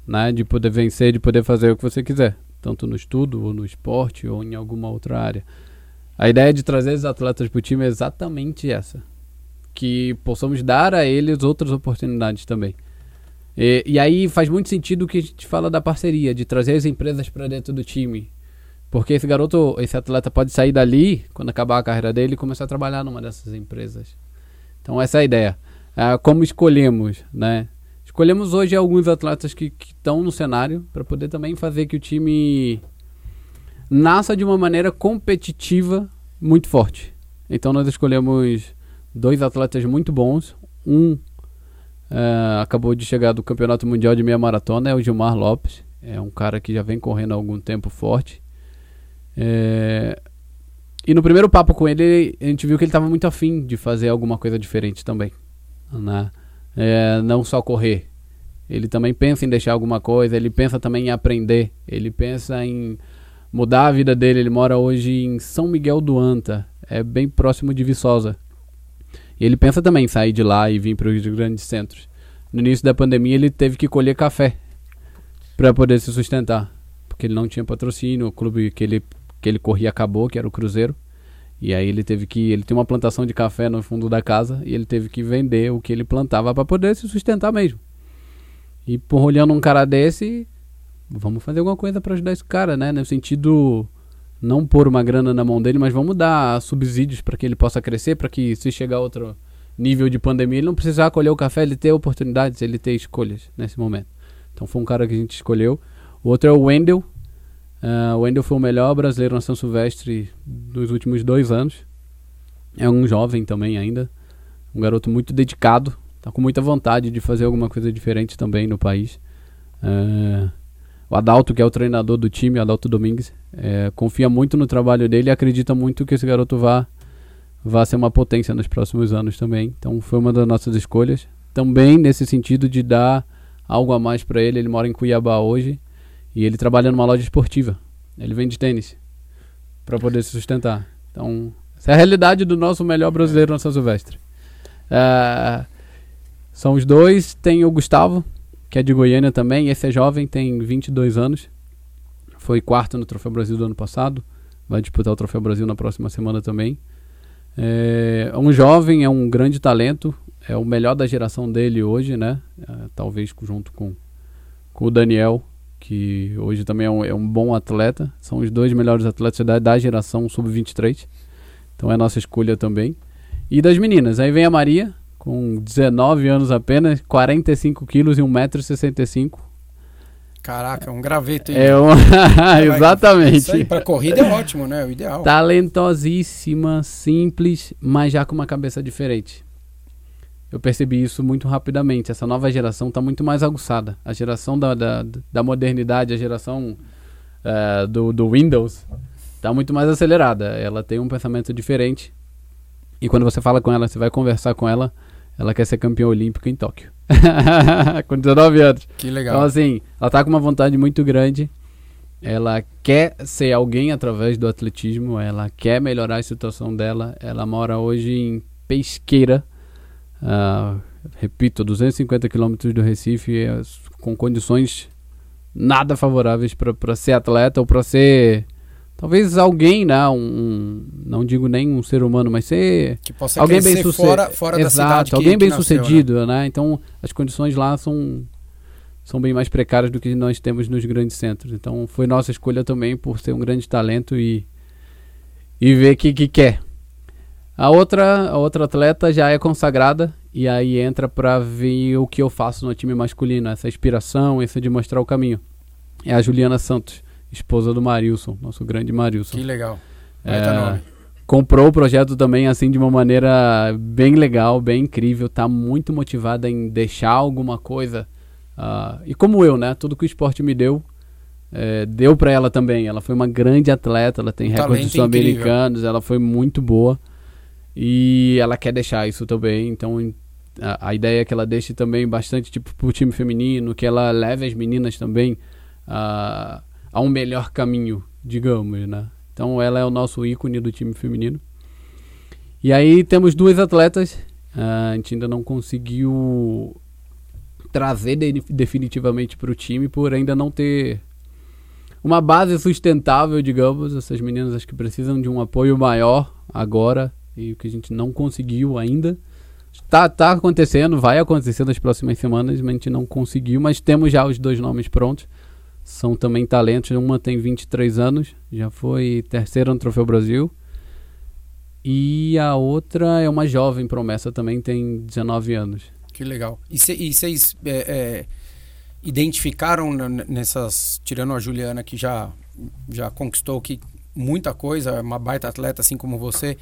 né, de poder vencer, de poder fazer o que você quiser tanto no estudo, ou no esporte, ou em alguma outra área. A ideia de trazer os atletas para o time é exatamente essa. Que possamos dar a eles outras oportunidades também. E, e aí faz muito sentido o que a gente fala da parceria, de trazer as empresas para dentro do time. Porque esse garoto, esse atleta pode sair dali, quando acabar a carreira dele, e começar a trabalhar numa dessas empresas. Então essa é a ideia. Ah, como escolhemos, né? Escolhemos hoje alguns atletas que estão no cenário para poder também fazer que o time nasça de uma maneira competitiva muito forte. Então nós escolhemos dois atletas muito bons. Um uh, acabou de chegar do Campeonato Mundial de Meia Maratona, é o Gilmar Lopes. É um cara que já vem correndo há algum tempo forte. É... E no primeiro papo com ele, a gente viu que ele estava muito afim de fazer alguma coisa diferente também. Né? é, não só correr. Ele também pensa em deixar alguma coisa, ele pensa também em aprender, ele pensa em mudar a vida dele. Ele mora hoje em São Miguel do Anta, é bem próximo de Viçosa. E ele pensa também em sair de lá e vir para os grandes centros. No início da pandemia, ele teve que colher café para poder se sustentar, porque ele não tinha patrocínio. O clube que ele, que ele corria acabou, que era o Cruzeiro. E aí ele teve que. Ele tem uma plantação de café no fundo da casa e ele teve que vender o que ele plantava para poder se sustentar mesmo. E por olhando um cara desse, vamos fazer alguma coisa para ajudar esse cara, né? No sentido não pôr uma grana na mão dele, mas vamos dar subsídios para que ele possa crescer, para que se chegar a outro nível de pandemia, ele não precisar colher o café, ele ter oportunidades, ele ter escolhas nesse momento. Então foi um cara que a gente escolheu. O outro é o Wendel, Uh, o Wendel foi o melhor brasileiro na São Silvestre dos últimos dois anos. É um jovem também ainda. Um garoto muito dedicado. Tá com muita vontade de fazer alguma coisa diferente também no país. Uh, o Adalto, que é o treinador do time, Adalto Domingues, é, confia muito no trabalho dele e acredita muito que esse garoto vá, vá ser uma potência nos próximos anos também. Então foi uma das nossas escolhas. Também nesse sentido de dar algo a mais para ele. Ele mora em Cuiabá hoje e ele trabalha numa loja esportiva. Ele vende tênis para poder se sustentar. Então, essa é a realidade do nosso melhor brasileiro na São Silvestre. Uh, são os dois. Tem o Gustavo, que é de Goiânia também. Esse é jovem, tem 22 anos. Foi quarto no Troféu Brasil do ano passado. Vai disputar o Troféu Brasil na próxima semana também. É um jovem, é um grande talento. É o melhor da geração dele hoje, né? Uh, talvez junto com, com o Daniel, que hoje também é um, é um bom atleta. São os dois melhores atletas da, da geração sub-23. Então é nossa escolha também. E das meninas, aí vem a Maria, com 19 anos apenas, 45 quilos e 1,65m. Caraca, um graveto aí. É um... (laughs) Exatamente. Isso aí, pra corrida é ótimo, né? O ideal. Talentosíssima, simples, mas já com uma cabeça diferente eu percebi isso muito rapidamente. Essa nova geração está muito mais aguçada. A geração da, da, da modernidade, a geração uh, do, do Windows, está muito mais acelerada. Ela tem um pensamento diferente. E quando você fala com ela, você vai conversar com ela, ela quer ser campeã olímpica em Tóquio. (laughs) com 19 anos. Que legal. Então, assim, ela está com uma vontade muito grande. Ela quer ser alguém através do atletismo. Ela quer melhorar a situação dela. Ela mora hoje em Pesqueira Uh, repito, 250 quilômetros do Recife, é, com condições nada favoráveis para ser atleta ou para ser talvez alguém, né, um, um, não digo nem um ser humano, mas ser Que possa alguém bem sucedido, fora, fora da cidade que- alguém bem nasceu, né? sucedido, né? Então as condições lá são são bem mais precárias do que nós temos nos grandes centros. Então foi nossa escolha também por ser um grande talento e e ver que que quer. A outra a outra atleta já é consagrada e aí entra para ver o que eu faço no time masculino, essa inspiração, essa de mostrar o caminho. É a Juliana Santos, esposa do Marilson, nosso grande Marilson. Que legal. É, comprou o projeto também assim de uma maneira bem legal, bem incrível, tá muito motivada em deixar alguma coisa. ah, e como eu, né? Tudo que o esporte me deu, é, deu para ela também. Ela foi uma grande atleta, ela tem recordes sul-americanos, ela foi muito boa. E ela quer deixar isso também, então a, a ideia é que ela deixe também bastante tipo pro time feminino, que ela leve as meninas também a, a um melhor caminho, digamos, né? Então ela é o nosso ícone do time feminino. E aí temos duas atletas, ah, a gente ainda não conseguiu trazer de- definitivamente para o time por ainda não ter uma base sustentável, digamos. Essas meninas acho que precisam de um apoio maior agora e o que a gente não conseguiu ainda. Tá, tá acontecendo, vai acontecer nas próximas semanas, mas a gente não conseguiu, mas temos já os dois nomes prontos. São também talentos, uma tem 23 anos, já foi terceira no Troféu Brasil. E a outra é uma jovem promessa também, tem 19 anos. Que legal. E vocês é, é, identificaram nessas. Tirando a Juliana, que já, já conquistou que muita coisa, é uma baita atleta assim como você.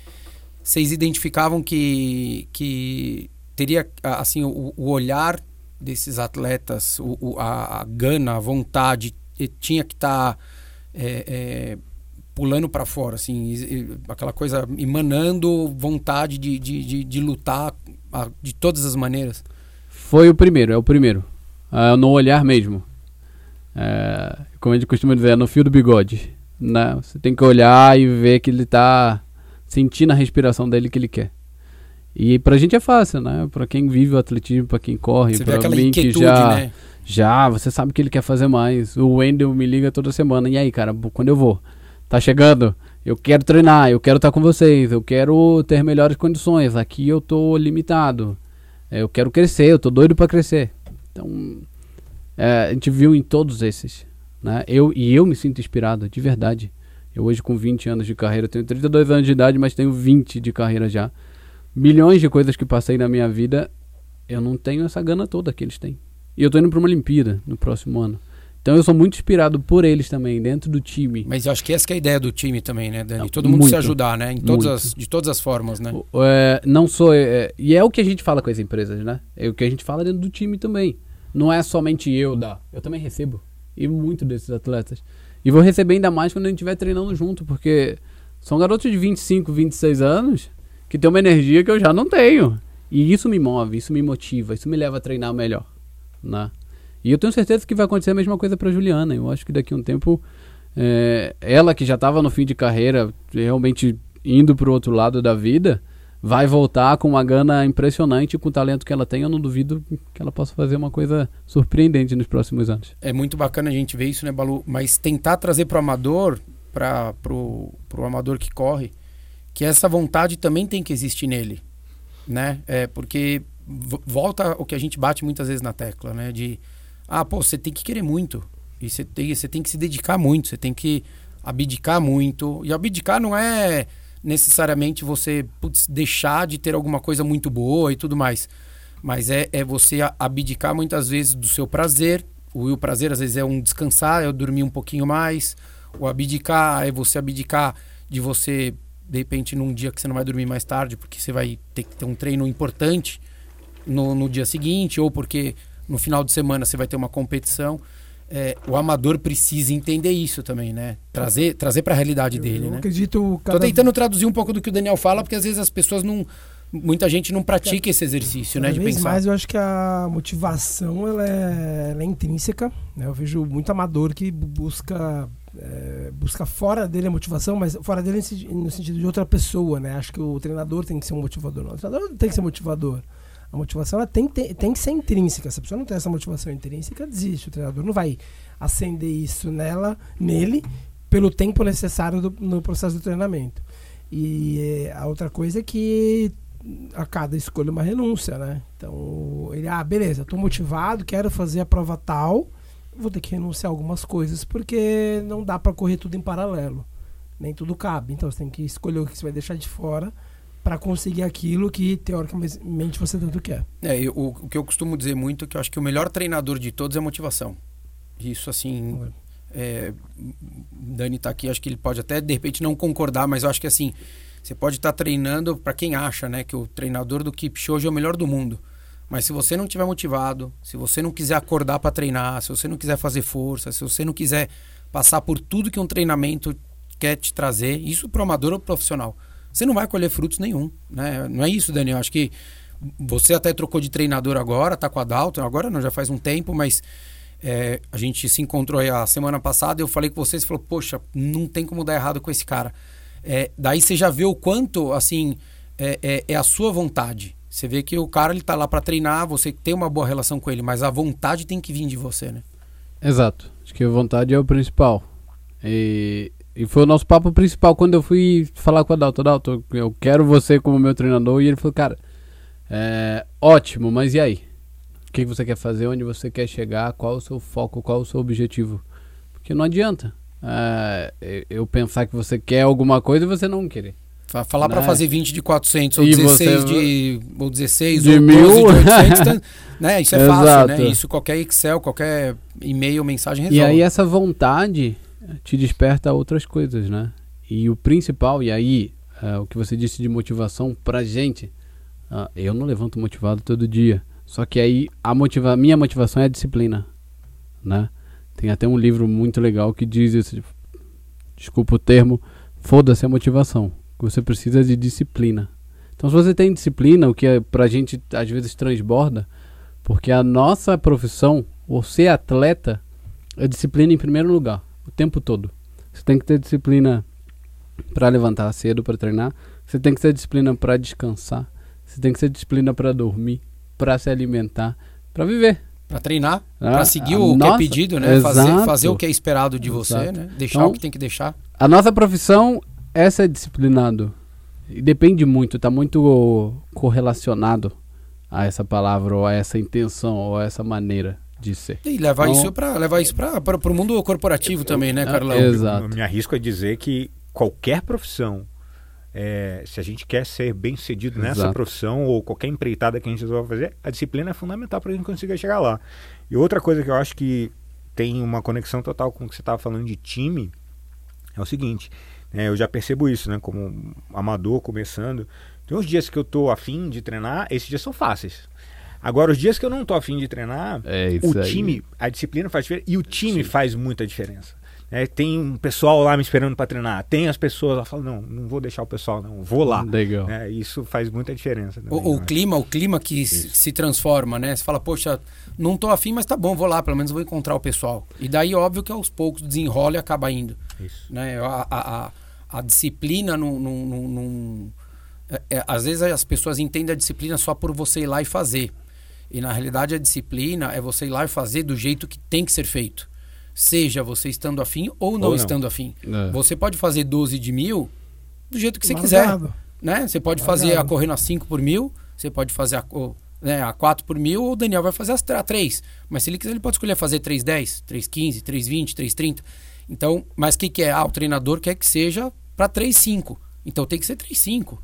Vocês identificavam que, que teria assim o, o olhar desses atletas, o, o- a, a gana, a vontade, tinha que estar pulando para fora, assim, e- e aquela coisa emanando vontade de, de, de, de lutar a- de todas as maneiras. Foi o primeiro, é o primeiro. Ah, no olhar mesmo. É, como a gente costuma dizer, é no fio do bigode. Né? Você tem que olhar e ver que ele tá sentindo a respiração dele que ele quer. E pra gente é fácil, né? Pra quem vive o atletismo, pra quem corre, Você pra mim que já, né? já, você sabe que ele quer fazer mais. O Wendel me liga toda semana. E aí, cara, quando eu vou? Tá chegando? Eu quero treinar, eu quero estar com vocês, eu quero ter melhores condições. Aqui eu tô limitado. É, Eu quero crescer, eu tô doido pra crescer. Então, é, a gente viu em todos esses. Né? Eu, e eu me sinto inspirado, de verdade. Eu hoje com 20 anos de carreira, tenho 32 anos de idade, mas tenho 20 de carreira já. Milhões de coisas que passei na minha vida, eu não tenho essa gana toda que eles têm. E eu tô indo pra uma Olimpíada no próximo ano. Então eu sou muito inspirado por eles também, dentro do time. Mas eu acho que essa que é a ideia do time também, né, Dani? Todo mundo Muito. se ajudar, né? Em todas Muito. as, de todas as formas, né? O- é, não sou. é, e é o que a gente fala com as empresas, né? É o que a gente fala dentro do time também. Não é somente eu dar. Eu também recebo. E muito desses atletas. E vou receber ainda mais quando a gente estiver treinando junto, porque são garotos de 25, 26 anos que têm uma energia que eu já não tenho. E isso me move, isso me motiva, isso me leva a treinar melhor. Né? E eu tenho certeza que vai acontecer a mesma coisa para Juliana. Eu acho que daqui a um tempo, é, ela que já estava no fim de carreira, realmente indo para o outro lado da vida, vai voltar com uma gana impressionante com o talento que ela tem. Eu não duvido que ela possa fazer uma coisa surpreendente nos próximos anos. É muito bacana a gente ver isso, né, Balu? Mas tentar trazer pro amador, para pro amador que corre, que essa vontade também tem que existir nele, né? É porque volta o que a gente bate muitas vezes na tecla, né? De ah, pô, você tem que querer muito e você tem, você tem que se dedicar muito, você tem que abdicar muito. E abdicar não é necessariamente você putz, deixar de ter alguma coisa muito boa e tudo mais. Mas é, é você abdicar muitas vezes do seu prazer. O, o prazer às vezes é um descansar, é eu dormir um pouquinho mais. O abdicar é você abdicar de você, de repente, num dia que você não vai dormir mais tarde, porque você vai ter que ter um treino importante no, no dia seguinte, ou porque no final de semana você vai ter uma competição. É, o amador precisa entender isso também, né? Trazer, trazer para a realidade dele, eu né? acredito Tô tentando traduzir um pouco do que o Daniel fala, porque às vezes as pessoas não. Muita gente não pratica esse exercício, né? Cada De vez pensar. mais eu acho que a motivação ela é, ela é intrínseca. né? Eu vejo muito amador que bu- busca é, busca fora dele a motivação, mas fora dele no senti- no sentido de outra pessoa, né? Acho que o treinador tem que ser um motivador. Não, o treinador tem que ser motivador. A motivação ela tem, tem, tem que ser intrínseca. Se a pessoa não tem essa motivação intrínseca, desiste. O treinador não vai acender isso nela, nele, pelo tempo necessário do, no processo do treinamento. E eh, a outra coisa é que a cada escolha uma renúncia, né? Então, ele, ah, beleza, tô motivado, quero fazer a prova tal, vou ter que renunciar algumas coisas, porque não dá para correr tudo em paralelo. Nem tudo cabe. Então, você tem que escolher o que você vai deixar de fora para conseguir aquilo que, teoricamente, você tanto quer. É, eu, o, o que eu costumo dizer muito é que eu acho que o melhor treinador de todos é motivação. Isso, assim, é, Dani tá aqui, acho que ele pode até, de repente, não concordar, mas eu acho que, assim, você pode estar tá treinando para quem acha, né, que o treinador do Kipchoge é o melhor do mundo. Mas se você não tiver motivado, se você não quiser acordar para treinar, se você não quiser fazer força, se você não quiser passar por tudo que um treinamento quer te trazer, isso para amador ou profissional, você não vai colher frutos nenhum, né? Não é isso, Daniel. Acho que você até trocou de treinador agora, tá com a Dalton, agora não, já faz um tempo, mas é, a gente se encontrou aí a semana passada, eu falei com você, você falou, poxa, não tem como dar errado com esse cara. É, daí você já vê o quanto, assim, é, é, é, a sua vontade. Você vê que o cara ele tá lá para treinar, você tem uma boa relação com ele, mas a vontade tem que vir de você, né? Exato. Acho que a vontade é o principal. E, e foi o nosso papo principal quando eu fui falar com o Adalto. Adalto, eu quero você como meu treinador. E ele falou, cara, é, ótimo, mas e aí? O que você quer fazer? Onde você quer chegar? Qual o seu foco? Qual o seu objetivo? Porque não adianta é, eu pensar que você quer alguma coisa e você não querer. Falar né? para fazer 20 de 400 ou 16 de ou 16 de ou mil. 12 de 800, tá, né? Isso é Exato. fácil, né? Isso qualquer Excel, qualquer e-mail, mensagem resolve. E aí essa vontade te desperta outras coisas, né? E o principal, e aí é, o que você disse de motivação pra gente, uh, eu não levanto motivado todo dia. Só que aí a motiva minha motivação é a disciplina, né? Tem até um livro muito legal que diz isso. Desculpa o termo, foda-se a motivação. Você precisa de disciplina. Então, se você tem disciplina, o que é, pra gente às vezes transborda, porque a nossa profissão, ou ser atleta, é disciplina em primeiro lugar, o tempo todo. Você tem que ter disciplina para levantar cedo para treinar, você tem que ter disciplina para descansar, você tem que ter disciplina para dormir, para se alimentar, para viver. Para treinar, ah, para seguir o nossa, que é pedido, né? Fazer, fazer o que é esperado de exato. você, né? Deixar então, o que tem que deixar. A nossa profissão é ser disciplinado. E depende muito, está muito correlacionado a essa palavra, ou a essa intenção, ou a essa maneira de ser. E levar então, isso para levar isso para o mundo corporativo também, né, Carlão? Exato. Eu me arrisco a dizer que qualquer profissão é, se a gente quer ser bem sucedido nessa Exato. profissão ou qualquer empreitada que a gente resolva fazer, a disciplina é fundamental para a gente conseguir chegar lá. E outra coisa que eu acho que tem uma conexão total com o que você estava falando de time é o seguinte: né, eu já percebo isso, né, como amador começando. Tem uns dias que eu tô afim de treinar, esses dias são fáceis. Agora, os dias que eu não tô afim de treinar, é o time, a disciplina faz diferença e o time Sim. faz muita diferença. É, tem um pessoal lá me esperando para treinar. Tem as pessoas lá falam, não, não vou deixar o pessoal, não, vou lá. Legal. É, isso faz muita diferença. Também, o, o clima, o clima que se transforma, né? Você fala, poxa, não tô afim, mas tá bom, vou lá, pelo menos vou encontrar o pessoal. E daí, óbvio que aos poucos desenrola e acaba indo. Isso. Né? A, a, a, a disciplina não. não, é, é, às vezes as pessoas entendem a disciplina só por você ir lá e fazer. E na realidade a disciplina é você ir lá e fazer do jeito que tem que ser feito. Seja você estando afim ou não, ou não. estando afim. É. Você pode fazer 12 de mil do jeito que você quiser. Né? Você pode fazer a correndo a 5 por mil, você pode fazer a, né, a 4 por mil, ou o Daniel vai fazer a 3. Mas se ele quiser, ele pode escolher fazer 3,10, 3,15, 3,20, 3,30. Então, mas o que, que é? Ah, o treinador quer que seja para 3,5. Então tem que ser 3,5.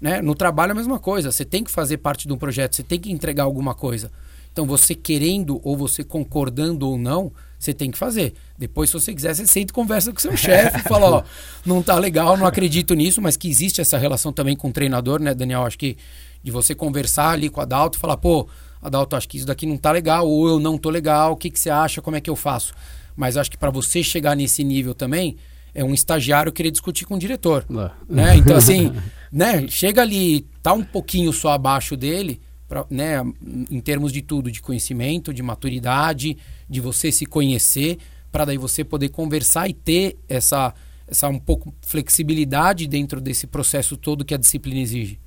Né? No trabalho é a mesma coisa. Você tem que fazer parte de um projeto, você tem que entregar alguma coisa. Então, você querendo ou você concordando ou não, você tem que fazer. Depois, se você quiser, você senta e conversa com seu chefe e fala, ó, (laughs) não tá legal, não acredito nisso, mas que existe essa relação também com o treinador, né, Daniel? Acho que de você conversar ali com a Adalto e falar, pô, Adalto, acho que isso daqui não tá legal, ou eu não tô legal, o que, que você acha, como é que eu faço? Mas acho que para você chegar nesse nível também, é um estagiário querer discutir com o diretor. É. Né? Então, assim, (laughs) né, chega ali, tá um pouquinho só abaixo dele, pra, né, em termos de tudo, de conhecimento, de maturidade, de você se conhecer, para daí você poder conversar e ter essa, essa um pouco flexibilidade dentro desse processo todo que a disciplina exige.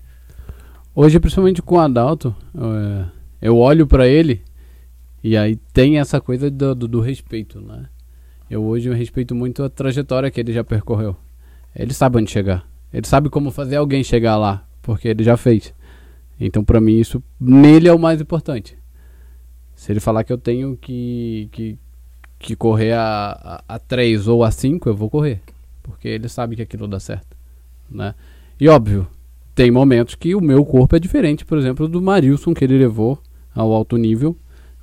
Hoje, principalmente com o Adalto, é, eu olho para ele e aí tem essa coisa do, do, do, respeito, né? Eu hoje eu respeito muito a trajetória que ele já percorreu. Ele sabe onde chegar. Ele sabe como fazer alguém chegar lá, porque ele já fez. Então, para mim, isso nele é o mais importante. Se ele falar que eu tenho que, que, que correr a, a, a 3 ou a 5, eu vou correr. Porque ele sabe que aquilo dá certo. Né? E óbvio, tem momentos que o meu corpo é diferente, por exemplo, do Marilson que ele levou ao alto nível.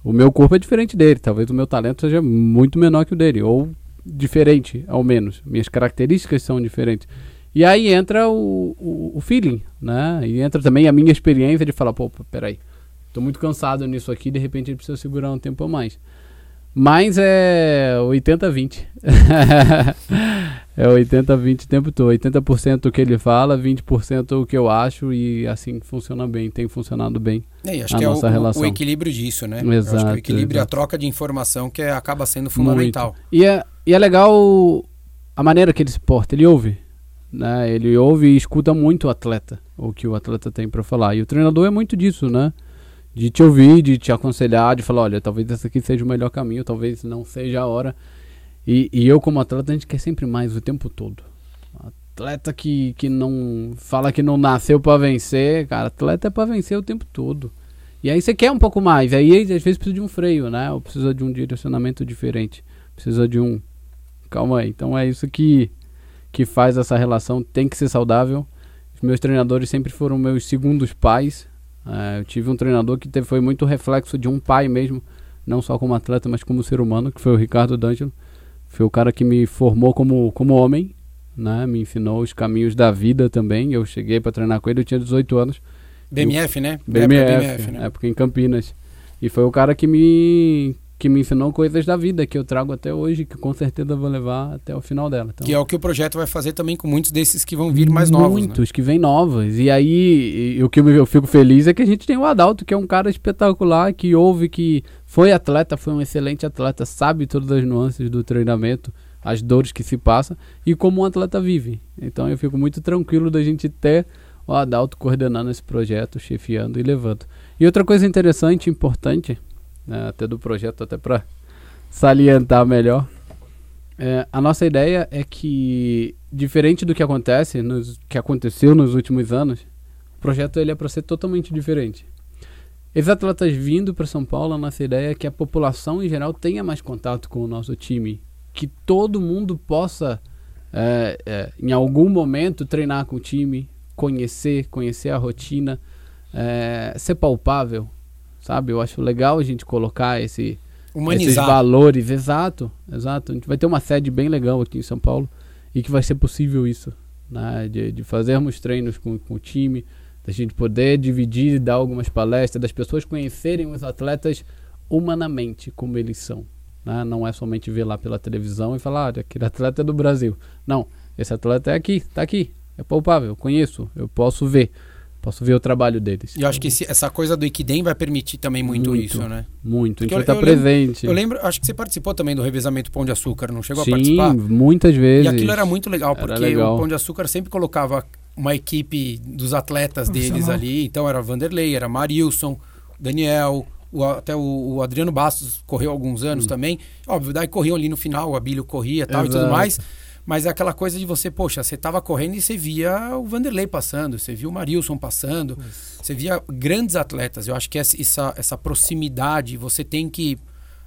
O meu corpo é diferente dele. Talvez o meu talento seja muito menor que o dele. Ou diferente, ao menos. Minhas características são diferentes. E aí entra o, o, o, feeling, né? E entra também a minha experiência de falar, pô, peraí, tô muito cansado nisso aqui, de repente ele precisa segurar um tempo a mais. Mas é 80-20. (laughs) é 80-20 o tempo todo. 80% o que ele fala, 20% o que eu acho e assim funciona bem, tem funcionado bem. É, acho a que nossa é o, relação. o equilíbrio disso, né? Exato. acho que o equilíbrio e a troca de informação que é, acaba sendo fundamental. E é, e é legal a maneira que ele se porta, ele ouve. Né? Ele ouve e escuta muito o atleta, o que o atleta tem para falar. E o treinador é muito disso, né? De te ouvir, de te aconselhar, de falar, olha, talvez esse aqui seja o melhor caminho, talvez não seja a hora. E, e eu, como atleta, a gente quer sempre mais o tempo todo. Atleta que, que não fala que não nasceu para vencer, cara, atleta é para vencer o tempo todo. E aí você quer um pouco mais, aí às vezes precisa de um freio, né? Ou precisa de um direcionamento diferente, precisa de um. Calma aí. Então é isso que, que faz essa relação, tem que ser saudável. Os meus treinadores sempre foram meus segundos pais, é, eu tive um treinador que teve, foi muito reflexo de um pai mesmo, não só como atleta, mas como ser humano, que foi o Ricardo D'Angelo. Foi o cara que me formou como, como homem, né? Me ensinou os caminhos da vida também. Eu cheguei para treinar com ele, eu tinha 18 anos. BMF, eu, né? BMF, época, BMF, né? época em Campinas. E foi o cara que me que me ensinou coisas da vida que eu trago até hoje, que com certeza vou levar até o final dela. Então, que é o que o projeto vai fazer também com muitos desses que vão vir mais novos. Né? Muitos né? que vêm novos. E aí, e, o que eu fico feliz é que a gente tem o Adalto, que é um cara espetacular, que ouve, que foi atleta, foi um excelente atleta, sabe todas as nuances do treinamento, as dores que se passa e como um atleta vive. Então eu fico muito tranquilo da gente ter o Adalto coordenando esse projeto, chefiando e levando. E outra coisa interessante, importante, né, até do projeto, até para salientar melhor. É, a nossa ideia é que, diferente do que acontece, nos, que aconteceu nos últimos anos, o projeto ele é para ser totalmente diferente. Esses atletas vindo para São Paulo, a nossa ideia é que a população em geral tenha mais contato com o nosso time, que todo mundo possa, é, é, em algum momento, treinar com o time, conhecer, conhecer a rotina, é, ser palpável, sabe? Eu acho legal a gente colocar esse, esses valores. Exato, exato. A gente vai ter uma sede bem legal aqui em São Paulo e que vai ser possível isso, né? De, de fazermos treinos com, com o time, da gente poder dividir, dar algumas palestras, das pessoas conhecerem os atletas humanamente como eles são. Né? Não é somente ver lá pela televisão e falar, ah, aquele atleta é do Brasil. Não, esse atleta é aqui, está aqui, é palpável, eu conheço, eu posso ver. Posso ver o trabalho deles. E eu acho que esse, essa coisa do Equidem vai permitir também muito, muito isso, né? Muito, a gente vai estar presente. Lembro, eu lembro, acho que você participou também do revezamento Pão de Açúcar, não chegou Sim, a participar? Sim, muitas vezes. E aquilo era muito legal, porque legal. o Pão de Açúcar sempre colocava uma equipe dos atletas deles ali. Então era Vanderlei, era Marilson, Daniel, o, até o, o, Adriano Bastos correu alguns anos hum. também. Óbvio, daí corriam ali no final, o Abílio corria tal, e tudo mais. Mas é aquela coisa de você, poxa, você estava correndo e você via o Vanderlei passando, você via o Marilson passando, Isso. você via grandes atletas. Eu acho que essa, essa proximidade, você tem que.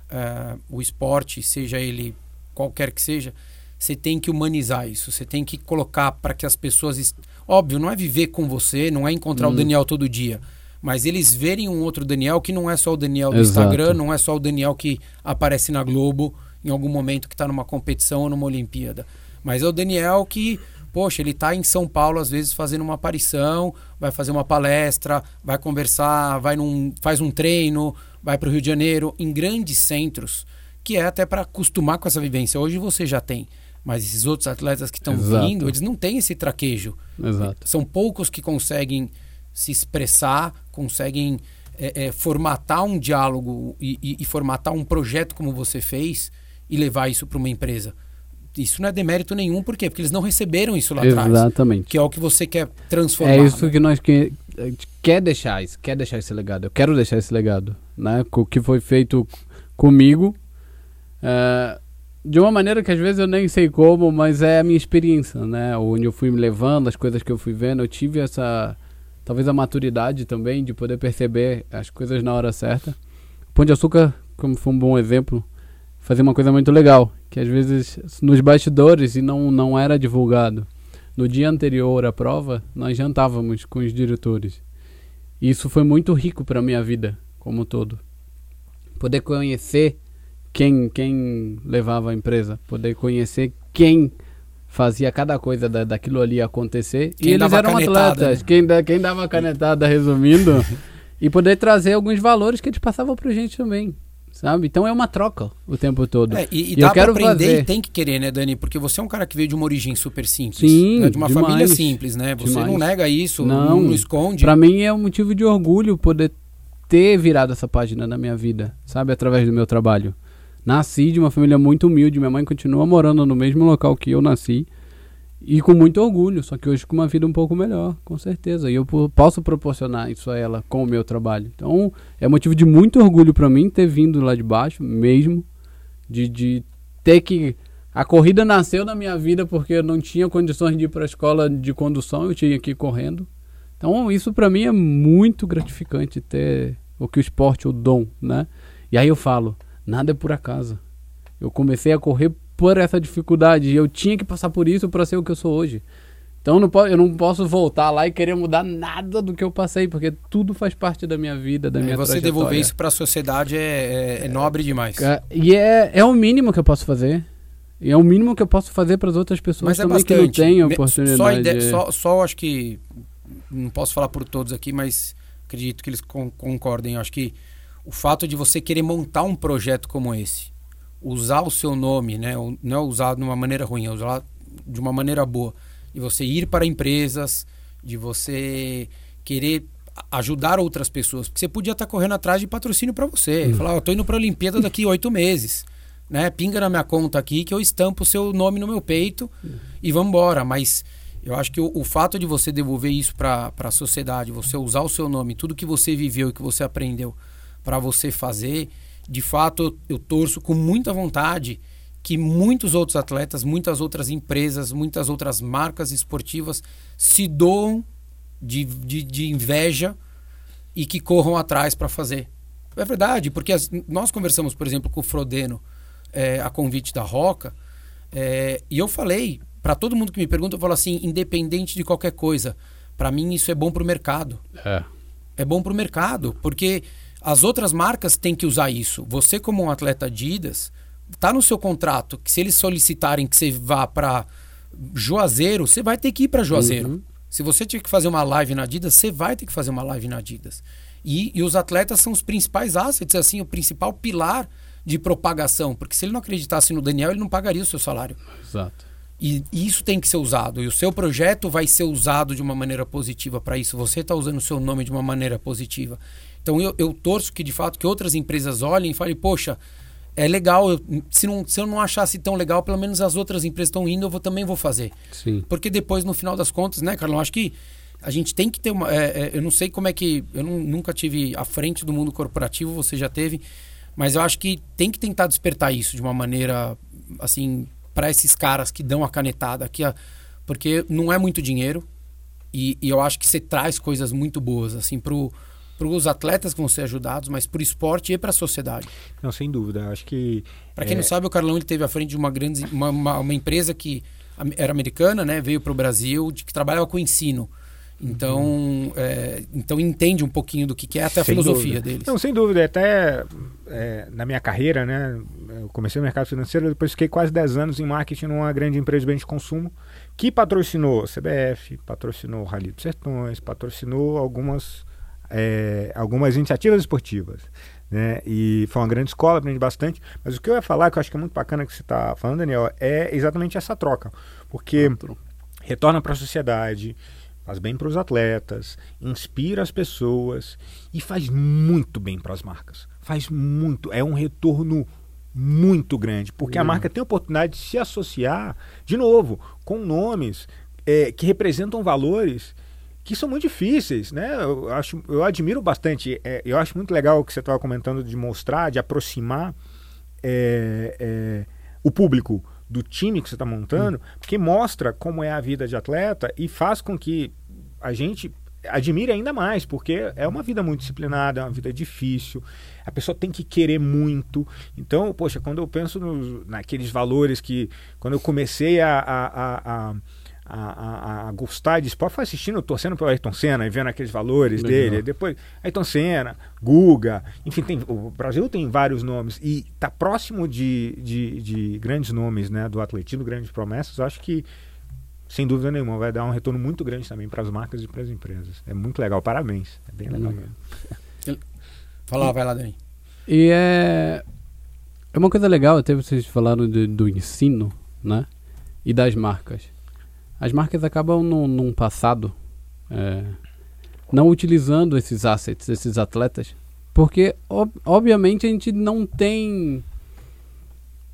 Uh, o esporte, seja ele qualquer que seja, você tem que humanizar isso. Você tem que colocar para que as pessoas. Óbvio, não é viver com você, não é encontrar hum. o Daniel todo dia. Mas eles verem um outro Daniel que não é só o Daniel do Exato. Instagram, não é só o Daniel que aparece na Globo em algum momento que está numa competição ou numa Olimpíada. Mas é o Daniel que, poxa, ele está em São Paulo às vezes fazendo uma aparição, vai fazer uma palestra, vai conversar, vai num, faz um treino, vai para o Rio de Janeiro, em grandes centros, que é até para acostumar com essa vivência. Hoje você já tem. Mas esses outros atletas que estão vindo, eles não têm esse traquejo. Exato. São poucos que conseguem se expressar, conseguem é, é, formatar um diálogo e, e, e, formatar um projeto como você fez e levar isso para uma empresa isso não é demérito nenhum, por quê? Porque eles não receberam isso lá Exatamente. atrás. Exatamente. Que é o que você quer transformar. É isso né? que nós que, quer deixar, isso, quer deixar esse legado. Eu quero deixar esse legado, né? O que foi feito comigo, uh, de uma maneira que às vezes eu nem sei como, mas é a minha experiência, né? Onde eu fui me levando, as coisas que eu fui vendo, eu tive essa talvez a maturidade também de poder perceber as coisas na hora certa. Pão de açúcar, como foi um bom exemplo, fazer uma coisa muito legal, que às vezes nos bastidores e não não era divulgado. No dia anterior à prova, nós jantávamos com os diretores. E isso foi muito rico para minha vida como um todo. Poder conhecer quem, quem levava a empresa, poder conhecer quem fazia cada coisa da, daquilo ali acontecer. Quem e eles eram canetada, atletas, né? quem, da, quem dava canetada, resumindo, (laughs) e poder trazer alguns valores que eles passavam pra gente também, sabe? Então é uma troca o tempo todo. É, e, e E dá eu quero aprender fazer. e tem que querer, né, Dani? Porque você é um cara que veio de uma origem super simples. Sim, né? De uma demais, família simples, né? Você demais. não nega isso, Não, não, esconde. Pra mim é um motivo de orgulho poder ter virado essa página na minha vida, sabe? Através do meu trabalho. Nasci de uma família muito humilde, minha mãe continua morando no mesmo local que eu nasci. E com muito orgulho, só que hoje com uma vida um pouco melhor, com certeza. E eu po- posso proporcionar isso a ela com o meu trabalho. Então, é motivo de muito orgulho pra mim ter vindo lá de baixo, mesmo. De, de ter que. A corrida nasceu na minha vida porque eu não tinha condições de ir para a escola de condução, eu tinha que ir correndo. Então, isso pra mim é muito gratificante ter o que o esporte, o dom, né? E aí eu falo, nada é por acaso. Eu comecei a correr por essa dificuldade eu tinha que passar por isso para ser o que eu sou hoje. Então eu não, po- eu não posso voltar lá e querer mudar nada do que eu passei, porque tudo faz parte da minha vida, da É, minha você trajetória. devolver isso pra sociedade é, é- é nobre demais. É, E é, é o mínimo que eu posso fazer. E é o mínimo que eu posso fazer para as outras pessoas Mas é também que não têm oportunidade. Só, só, só acho que. Não posso falar por todos aqui, mas acredito que eles con- concordem. Eu acho que o fato de você querer montar um projeto como esse, usar o seu nome, né? Não é usar de uma maneira ruim, é usar de uma maneira boa. De você ir para empresas, de você querer ajudar outras pessoas. Porque você podia estar correndo atrás de patrocínio para você. Falar, ó, tô indo para a Olimpíada daqui (laughs) oito meses. Né? Pinga na minha conta aqui que eu estampo o seu nome no meu peito e vamos embora. Mas eu acho que o, o fato de você devolver isso para a sociedade, você usar o seu nome, tudo que você viveu e que você aprendeu para você fazer, de fato eu, eu torço com muita vontade que muitos outros atletas, muitas outras empresas, muitas outras marcas esportivas se doam de, de, de inveja e que corram atrás para fazer. É verdade, porque as- nós conversamos, por exemplo, com o Frodeno é, a convite da Roca, é, e eu falei, para todo mundo que me pergunta, eu falo assim, independente de qualquer coisa, para mim isso é bom para o mercado. É. É bom para o mercado, porque as outras marcas têm que usar isso. Você, como um atleta Adidas, tá no seu contrato que se eles solicitarem que você vá para Juazeiro, você vai ter que ir para Juazeiro. Uhum. Se você tiver que fazer uma live na Adidas, você vai ter que fazer uma live na Adidas. E, e os atletas são os principais assets, assim, o principal pilar de propagação. Porque se ele não acreditasse no Daniel, ele não pagaria o seu salário. Exato. E isso tem que ser usado. E o seu projeto vai ser usado de uma maneira positiva para isso. Você está usando o seu nome de uma maneira positiva. Então eu, eu torço que de fato que outras empresas olhem e falem, poxa, é legal. eu- se, não, se eu não achasse tão legal, pelo menos as outras empresas estão indo, eu vou, também vou fazer. Sim. Porque depois, no final das contas, né, Carlão, acho que a gente tem que ter uma. é, é, eu não sei como é que. Eu não- nunca tive à frente do mundo corporativo, você já teve. Mas eu acho que tem que tentar despertar isso de uma maneira, assim, para esses caras que dão a canetada aqui, porque não é muito dinheiro. E, e eu acho que você traz coisas muito boas, assim, pro para os atletas que vão ser ajudados, mas para o esporte e para a sociedade. Não, sem dúvida. Acho que. Para quem é, não sabe, o Carlão ele teve à frente de uma grande uma, uma, uma empresa que era americana, né, veio para o Brasil, de, que trabalhava com ensino. Então, é, então entende um pouquinho do que, que é até a Sem filosofia dúvida. deles. Não, sem dúvida. Até é, na minha carreira, né? Eu comecei no mercado financeiro, depois fiquei quase 10 anos em marketing numa grande empresa de bens de consumo que patrocinou CBF, patrocinou o Rally dos Sertões, patrocinou algumas, é, algumas iniciativas esportivas. Né? E foi uma grande escola, aprendi bastante. Mas o que eu ia falar, que eu acho que é muito bacana que você está falando, Daniel, é exatamente essa troca. Porque retorna para a sociedade, faz bem para os atletas, inspira as pessoas e faz muito bem para as marcas. Faz muito, é um retorno muito grande, porque a Uhum. marca tem a oportunidade de se associar, de novo, com nomes é, que representam valores que são muito difíceis, né? Eu acho, eu admiro bastante. é, eu acho muito legal o que você estava comentando de mostrar, de aproximar é, é, o público do time que você está montando, porque mostra como é a vida de atleta e faz com que a gente admire ainda mais, porque é uma vida muito disciplinada, é uma vida difícil, a pessoa tem que querer muito. Então, poxa, quando eu penso nos, naqueles valores que, quando eu comecei a, a, a, a, a gostar de esporte, foi assistindo, torcendo pelo Ayrton Senna e vendo aqueles valores Legal. dele. Depois, Ayrton Senna, Guga, enfim, tem, o Brasil tem vários nomes e está próximo de, de, de, grandes nomes né, do atletismo, grandes promessas. Eu acho que sem dúvida nenhuma, vai dar um retorno muito grande também para as marcas e para as empresas. É muito legal, parabéns. É bem legal mesmo. Fala, vai lá, Dani. E é, é uma coisa legal, até vocês falaram de, do ensino, né? E das marcas. As marcas acabam num, num passado é, não utilizando esses assets, esses atletas, porque ob obviamente a gente não tem.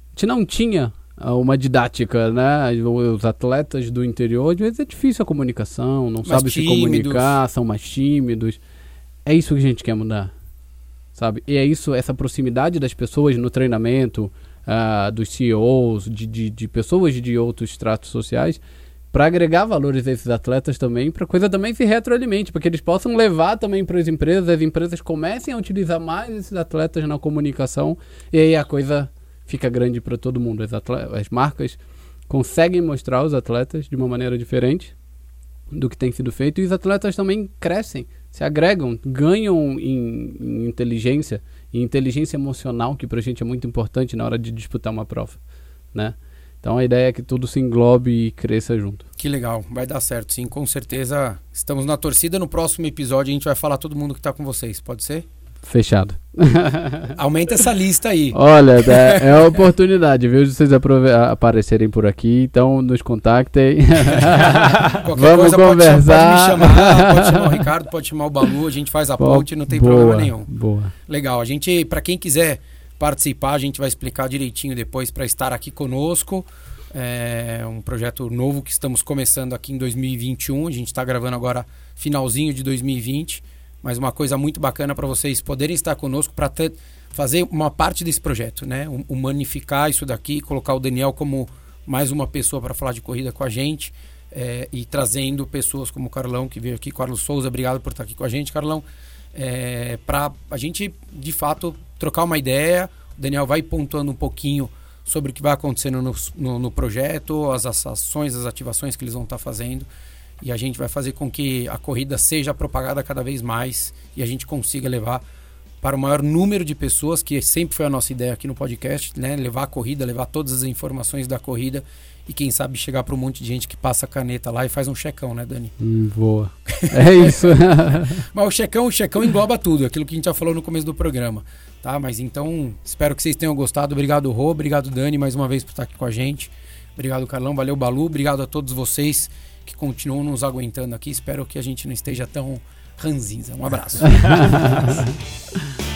A gente não tinha uma didática, né? Os atletas do interior, às vezes é difícil a comunicação, não mais sabe tímidos. se comunicar, são mais tímidos. É isso que a gente quer mudar, sabe? E é isso, essa proximidade das pessoas no treinamento, uh, dos CEOs, de, de, de, pessoas de outros tratos sociais, para agregar valores a esses atletas também, para a coisa também se retroalimente, para que eles possam levar também para as empresas, as empresas comecem a utilizar mais esses atletas na comunicação, e aí a coisa fica grande para todo mundo. As, as marcas conseguem mostrar os atletas de uma maneira diferente do que tem sido feito e os atletas também crescem, se agregam, ganham em, em inteligência e inteligência emocional que para a gente é muito importante na hora de disputar uma prova, né? Então a ideia é que tudo se englobe e cresça junto. Que legal, vai dar certo, sim, com certeza. Estamos na torcida. No próximo episódio a gente vai falar todo mundo que está com vocês, pode ser? Fechado. (laughs) Aumenta essa lista aí. Olha, é, é a oportunidade, viu? De vocês aparecerem por aqui, então nos contactem. (laughs) Vamos conversar. Pode, pode, me chamar, pode chamar o Ricardo, pode chamar o Balu, a gente faz a ponte, não tem boa, problema nenhum. Boa. Legal, a gente, para quem quiser participar, a gente vai explicar direitinho depois para estar aqui conosco. É um projeto novo que estamos começando aqui em 2021. A gente está gravando agora finalzinho de 2020 mas uma coisa muito bacana para vocês poderem estar conosco para fazer uma parte desse projeto, né? Humanificar isso daqui, colocar o Daniel como mais uma pessoa para falar de corrida com a gente é, e trazendo pessoas como o Carlão, que veio aqui, Carlos Souza, obrigado por estar aqui com a gente, Carlão, é, para a gente, de fato, trocar uma ideia. O Daniel vai pontuando um pouquinho sobre o que vai acontecendo no, no, no projeto, as ações, as ativações que eles vão estar fazendo e a gente vai fazer com que a corrida seja propagada cada vez mais e a gente consiga levar para o maior número de pessoas, que sempre foi a nossa ideia aqui no podcast, né? Levar a corrida, levar todas as informações da corrida e quem sabe chegar para um monte de gente que passa a caneta lá e faz um checão, né, Dani? Hum, boa. (laughs) É isso. (laughs) Mas o checão, o checão engloba tudo, aquilo que a gente já falou no começo do programa, tá? Mas então, espero que vocês tenham gostado. Obrigado, Rô, obrigado, Dani, mais uma vez por estar aqui com a gente. Obrigado, Carlão, valeu, Balu, obrigado a todos vocês que continuam nos aguentando aqui. Espero que a gente não esteja tão ranzinza. Um abraço. (laughs)